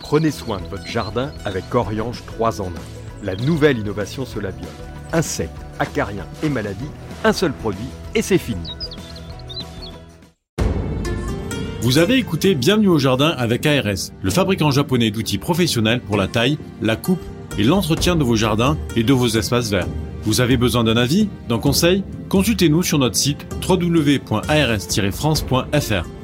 Prenez soin de votre jardin avec Oriange 3 en 1. La nouvelle innovation Solabiol. Insectes, acariens et maladies, un seul produit et c'est fini. Vous avez écouté Bienvenue au jardin avec ARS, le fabricant japonais d'outils professionnels pour la taille, la coupe et l'entretien de vos jardins et de vos espaces verts. Vous avez besoin d'un avis, d'un conseil? Consultez-nous sur notre site www.ars-france.fr.